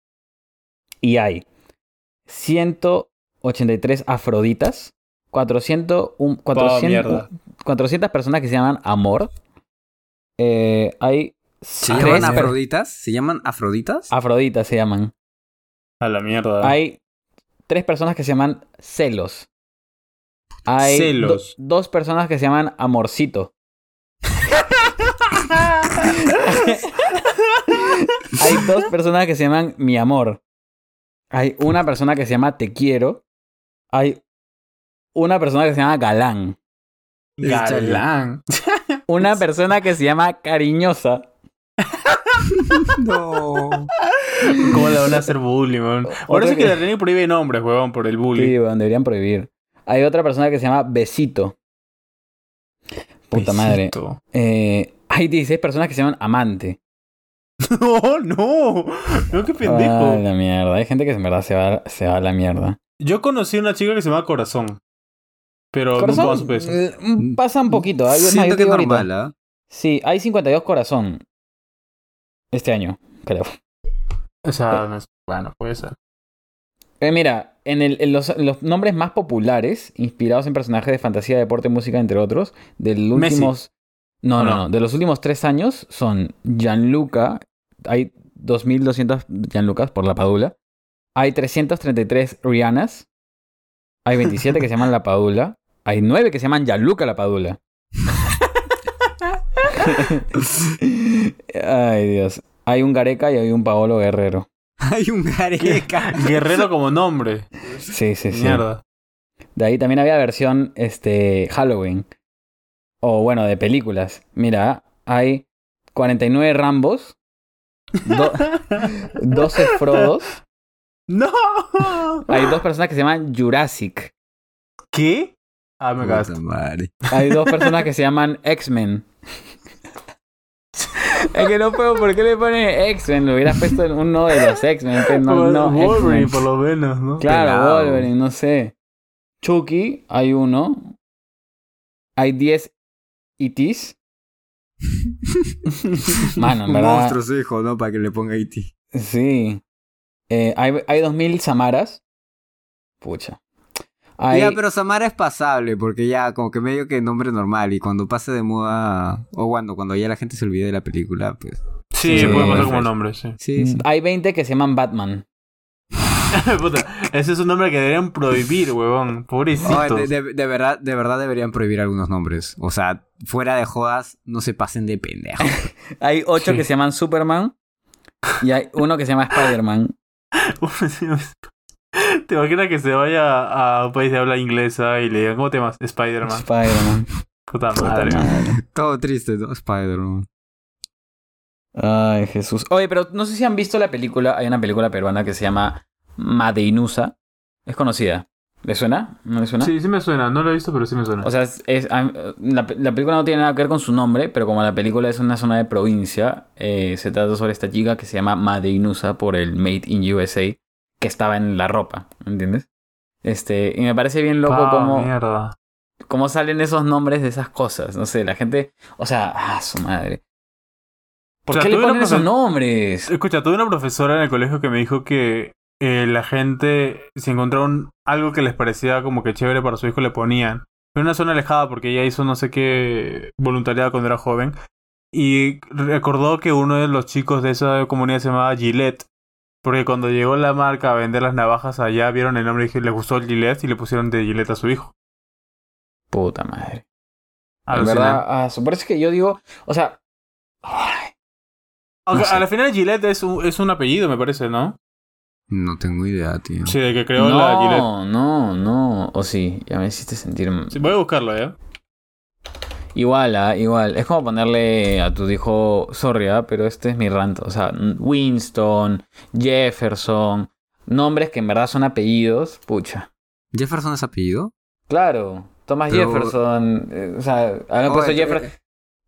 Y hay 183 afroditas. 400, un- 400, mierda. 400 personas que se llaman amor. Eh, hay ¿Se tres llaman afroditas? ¿Se llaman afroditas? Afroditas se llaman. A la mierda. Hay tres personas que se llaman celos. Hay Celos. do- dos personas que se llaman amorcito. Hay dos personas que se llaman mi amor. Hay una persona que se llama te quiero. Hay una persona que se llama galán. Galán. Una persona que se llama cariñosa. No. ¿Cómo le van a hacer bullying, weón? Eso es que que- la ley prohíbe nombres, weón, por el bullying. Sí, weón, deberían prohibir. Hay otra persona que se llama besito. Puta madre. Eh, hay 16 personas que se llaman amante. No, no. No, qué pendejo. Ay, la mierda. Hay gente que en verdad se va, se va a la mierda. Yo conocí una chica que se llama Corazón. Pero nunca más supe eso. eh, mm, pasa un poquito. Más, Siento que es normal, ¿ah? Sí, hay 52 corazón. Este año, creo. O sea, no es- bueno, puede ser. Eh, mira, en, el, en los, los nombres más populares, inspirados en personajes de fantasía, deporte, música, entre otros, del Messi. últimos. No, ¿O no, no? no. De los últimos tres años son Gianluca. Hay 2.200 Gianlucas por la Padula. Hay 333 Rihannas. Hay 27 que se llaman La Padula. Hay 9 que se llaman Gianluca La Padula. Ay, Dios. Hay un Gareca y hay un Paolo Guerrero. Hay un gareca. Guerrero como nombre. Sí, sí, sí. Mierda. De ahí también había versión este, Halloween. O bueno, de películas. Mira, hay 49 Rambos. do- 12 Frodos. ¡No! Hay dos personas que se llaman Jurassic. ¿Qué? Ah, me cagaste. Hay dos personas que se llaman X-Men. Es que no puedo, ¿por qué le pone X-Men? Lo hubieras puesto en uno de los X-Men, no, Wolverine, por lo menos, ¿no? Claro, Pelado. Wolverine, no sé. Chucky, hay uno. Hay 10 ETs. Mano, en Un verdad. monstruo su hijo, ¿no? Para que le ponga IT. Sí. Eh, hay, hay 2000 Samaras. Pucha. Hay, Ya, pero Samara es pasable, porque ya como que medio que nombre normal. Y cuando pase de moda, o cuando, cuando ya la gente se olvide de la película, pues. Sí, Sí, puede pasar como nombre, sí. Sí, sí. hay 20 que se llaman Batman. Puta, ese es un nombre que deberían prohibir, huevón. De, de- de verdad, de verdad deberían prohibir algunos nombres. O sea, fuera de jodas, no se pasen de pendejo. Hay ocho Sí. que se llaman Superman y hay uno que se llama Spider-Man. ¿Te imaginas que se vaya a un país de habla inglesa y le digan, ¿cómo te llamas? Spider-Man. Spider-Man. Puta madre. madre. Todo triste, ¿no? Spider-Man. Ay, Jesús. Oye, pero no sé si han visto la película. Hay una película peruana que se llama Madeinusa. Es conocida. ¿Le suena? ¿No le suena? Sí, sí me suena. No lo he visto, pero sí me suena. O sea, es, es- a- la, la película no tiene nada que ver con su nombre, pero como la película es una zona de provincia, eh, se trata sobre esta chica que se llama Madeinusa por el Made in USA, que estaba en la ropa, ¿entiendes? Este, y me parece bien loco Ah, cómo, mierda. cómo salen esos nombres de esas cosas. No sé, la gente. O sea, ah, su madre. ¿Por O sea, qué le ponen esos nombres? Escucha, tuve una profesora en el colegio que me dijo que eh, la gente, si encontraron algo que les parecía como que chévere para su hijo, le ponían. En una zona alejada, porque ella hizo no sé qué voluntariado cuando era joven. Y recordó que uno de los chicos de esa comunidad se llamaba Gillette. Porque cuando llegó la marca a vender las navajas allá, vieron el nombre y les gustó el Gillette y le pusieron de Gillette a su hijo. Puta madre. En verdad, ah, su- por eso es que yo digo. O sea. ay, a la final Gillette es un, es un apellido, me parece, ¿no? No tengo idea, tío. Sí, de que creó la Gillette. No, no, no. O sí, ya me hiciste sentir. Sí, voy a buscarlo, ¿eh? Igual, ah, igual. Es como ponerle a tu hijo, sorry, ah, pero este es mi rant. O sea, Winston, Jefferson, nombres que en verdad son apellidos, pucha. ¿Jefferson es apellido? Claro, Thomas Pero- Jefferson, eh, o sea, habían puesto Oye, Jefferson. eh,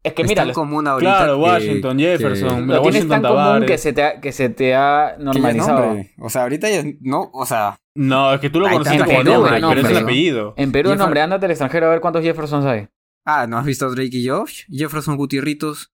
Es que es mira, común ahorita Claro, que- Washington, que- Jefferson, lo tienes Washington tan común que se te ha, que se te ha que normalizado. O sea, ahorita ya no, o sea, No, es que tú lo tanta como nombre, no, pero es un apellido. En Perú es Jeffer- nombre, ándate al extranjero a ver cuántos Jeffersons hay. Ah, ¿no has visto a Drake y Josh? Jefferson Gutierritos.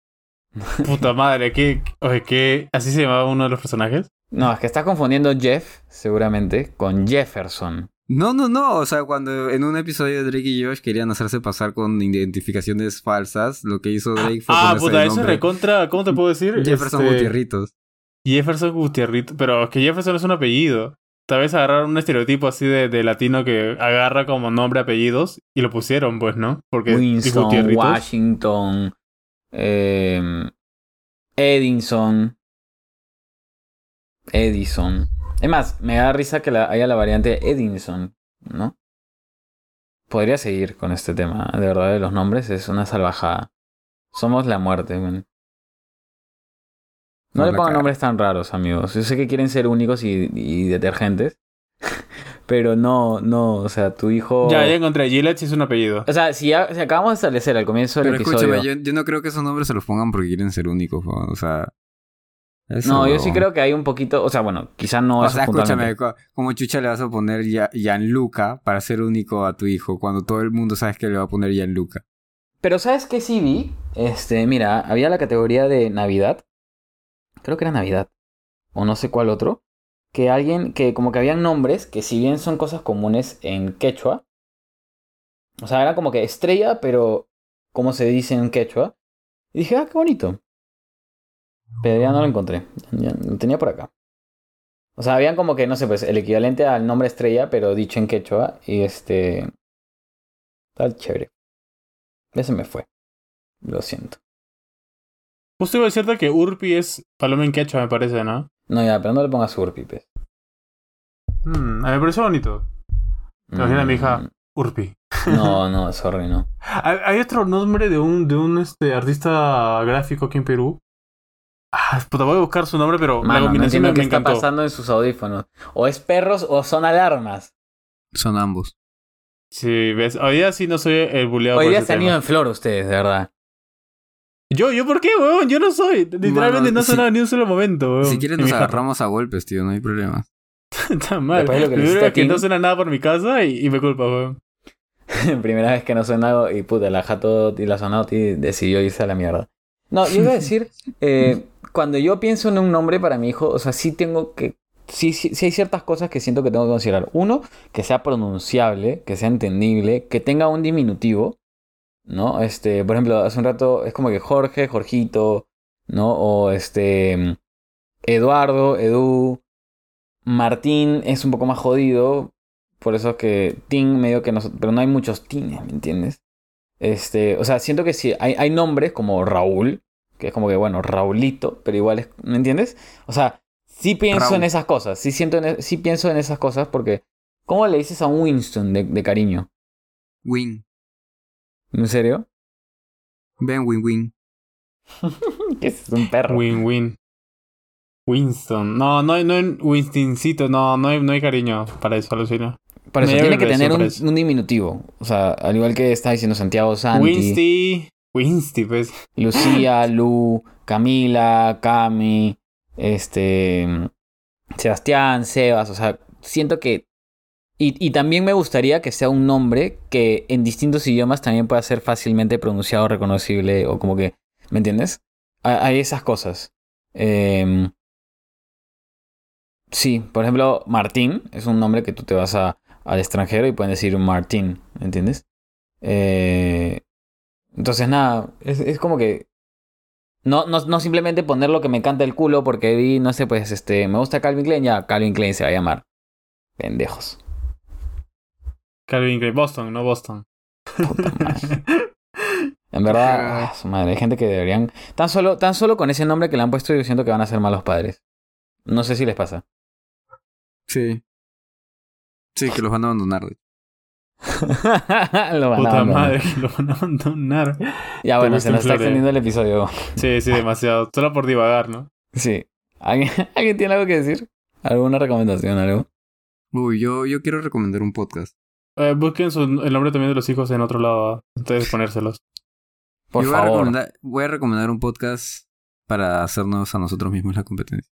Puta madre, ¿qué, oye, ¿qué? ¿Así se llamaba uno de los personajes? No, es que estás confundiendo Jeff, seguramente, con Jefferson. No, no, no. O sea, cuando en un episodio de Drake y Josh querían hacerse pasar con identificaciones falsas, lo que hizo Drake fue Ah, puta, el eso nombre recontra, ¿cómo te puedo decir? Jefferson Este, Gutierritos. Jefferson Gutierrito, pero es que Jefferson es un apellido. Tal vez agarraron un estereotipo así de, de latino que agarra como nombre apellidos y lo pusieron, pues, ¿no? Porque Winston. Washington, eh, Edinson, Edison. Es más, me da risa que la- haya la variante Edinson, ¿no? Podría seguir con este tema, de verdad, de los nombres, es una salvajada. Somos la muerte, man. No le pongan cara. nombres tan raros, amigos. Yo sé que quieren ser únicos y, y detergentes. Pero no, no, o sea, tu hijo. Ya, ya encontré. Gillette sí es un apellido. O sea, si, ya- si acabamos de establecer al comienzo del Pero episodio. escúchame, yo, yo no creo que esos nombres se los pongan porque quieren ser únicos, ¿no? o sea... eso No, yo sí creo que hay un poquito. O sea, bueno, quizá no O sea, escúchame, como chucha le vas a poner Ya- Gianluca para ser único a tu hijo cuando todo el mundo sabes que le va a poner Gianluca. Pero ¿sabes qué sí vi? Este, mira, había la categoría de Navidad. Creo que era Navidad. O no sé cuál otro. Que alguien, que como que habían nombres que si bien son cosas comunes en quechua. O sea, era como que estrella, pero ¿cómo se dice en quechua? Y dije, ah, qué bonito. Pero ya no lo encontré. Ya lo tenía por acá. O sea, habían como que, no sé, pues el equivalente al nombre estrella, pero dicho en quechua. Y este. Tal chévere. Ya se me fue. Lo siento. Justo iba a decirte que Urpi es paloma en quechua, me parece, ¿no? No, ya, pero no le pongas Urpi, pues. Mm, a mí me pareció bonito. ¿Te imaginas a mi hija? Urpi. Mm, No, no, sorry, no. Hay, hay otro nombre de un, de un este, artista gráfico aquí en Perú. Ah, puta, voy a buscar su nombre, pero la Mano, no combinación entiendo me, qué me está encantó. pasando en sus audífonos. O es perros o son alarmas. Son ambos. Sí, ves, hoy día sí no soy el buleado Hoy por día se han ido en flor ustedes, de verdad. Yo, ¿yo por qué, weón? Yo no soy. Literalmente Mano, no he si- sonado ni un solo momento, weón. Si quieres nos agarramos a golpes, tío, no hay problema. Está mal. Después de lo que no suena nada por mi casa y, y me culpa, weón. Primera vez que no suena algo y puta, la Jato y la Sonotti decidió irse a la mierda. No, yo iba a decir, eh, cuando yo pienso en un nombre para mi hijo, o sea, sí tengo que. Sí, sí, sí hay ciertas cosas que siento que tengo que considerar. Uno, que sea pronunciable, que sea entendible, que tenga un diminutivo, ¿no? Este, por ejemplo, hace un rato es como que Jorge, Jorgito, ¿no? O este. Eduardo, Edu, Martín es un poco más jodido. Por eso es que Tim medio que no... Pero no hay muchos Tines, ¿me entiendes? Este, o sea, siento que sí, hay, hay nombres como Raúl, que es como que, bueno, Raulito, pero igual es, ¿me entiendes? O sea, sí pienso Raúl. en esas cosas, sí, siento en- e, sí pienso en esas cosas porque, ¿cómo le dices a un Winston de, de cariño? Win. ¿En serio? Ven, win, win. Que es un perro. Win-win. Winston. No, no hay, no hay Winstoncito. No, no hay, no hay cariño para eso, alucina. Por eso Me tiene que tener un, diminutivo. O sea, al igual que está diciendo Santiago Santi, Winsty. Winsty, pues. Lucía, Lu, Camila, Cami, este, Sebastián, Sebas. O sea, siento que... Y, también me gustaría que sea un nombre que en distintos idiomas también pueda ser fácilmente pronunciado, reconocible o como que... ¿Me entiendes? Hay, hay esas cosas. Em, sí, por ejemplo, Martín es un nombre que tú te vas a, al extranjero y pueden decir Martín, ¿me entiendes? Eh, entonces, nada, es, es como que. No, no, no simplemente poner lo que me canta el culo porque vi, no sé, pues, este, me gusta Calvin Klein, ya, Calvin Klein se va a llamar. Pendejos. Calvin Klein. Boston, no Boston. Puta madre. En verdad, ah, su madre, hay gente que deberían. Tan solo, tan solo con ese nombre que le han puesto, yo siento que van a ser malos padres. No sé si les pasa. Sí. Sí, que los van a abandonar. Lo van a Puta abandonar. madre, que lo van a abandonar. Ya bueno, se nos está extendiendo el episodio. Sí, sí, demasiado. Solo por divagar, ¿no? Sí. ¿Alguien, ¿Alguien tiene algo que decir? ¿Alguna recomendación, algo? Uy, yo, yo quiero recomendar un podcast. Eh, busquen su- el nombre también de los hijos en otro lado. ¿ah? Entonces ponérselos. Por yo voy a, favor. recomendar, voy a recomendar un podcast para hacernos a nosotros mismos la competencia.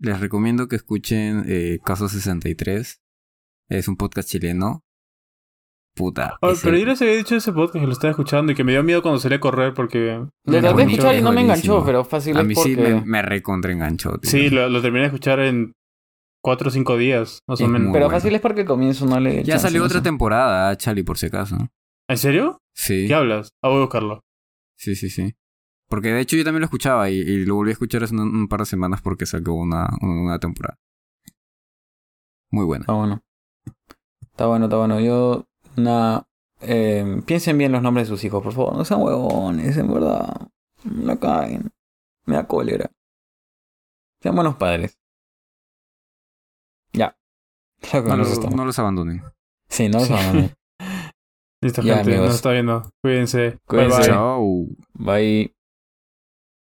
Les recomiendo que escuchen eh, Caso 63. Es un podcast chileno. Puta. Oh, es pero el- yo les había dicho ese podcast que lo estaba escuchando y que me dio miedo cuando salí a correr porque... Es traté de escuchar y no me enganchó, pero fácil A es mí porque... sí me, me recontra enganchó. tío. Sí, lo, lo terminé de escuchar en cuatro o cinco días, más o menos. Pero bueno. fácil es porque el comienzo no le... Ya salió no otra temporada, Chali, por si acaso. ¿En serio? Sí. ¿Qué hablas? Ah, voy a buscarlo. Sí, sí, sí. Porque de hecho yo también lo escuchaba y, y lo volví a escuchar hace un, un par de semanas porque sacó una, una, una temporada. Muy buena. Está bueno. Está bueno, está bueno. Yo... Nada... eh, piensen bien los nombres de sus hijos, por favor. No sean huevones, en verdad. Me la caen. Me da cólera. Sean buenos padres. No, con eso lo- estamos. no los abandonen. Sí, no los abandonen. Listo, Ya, gente. amigos. Nos está viendo. Cuídense. Cuídense. Bye, bye. Chao. Bye.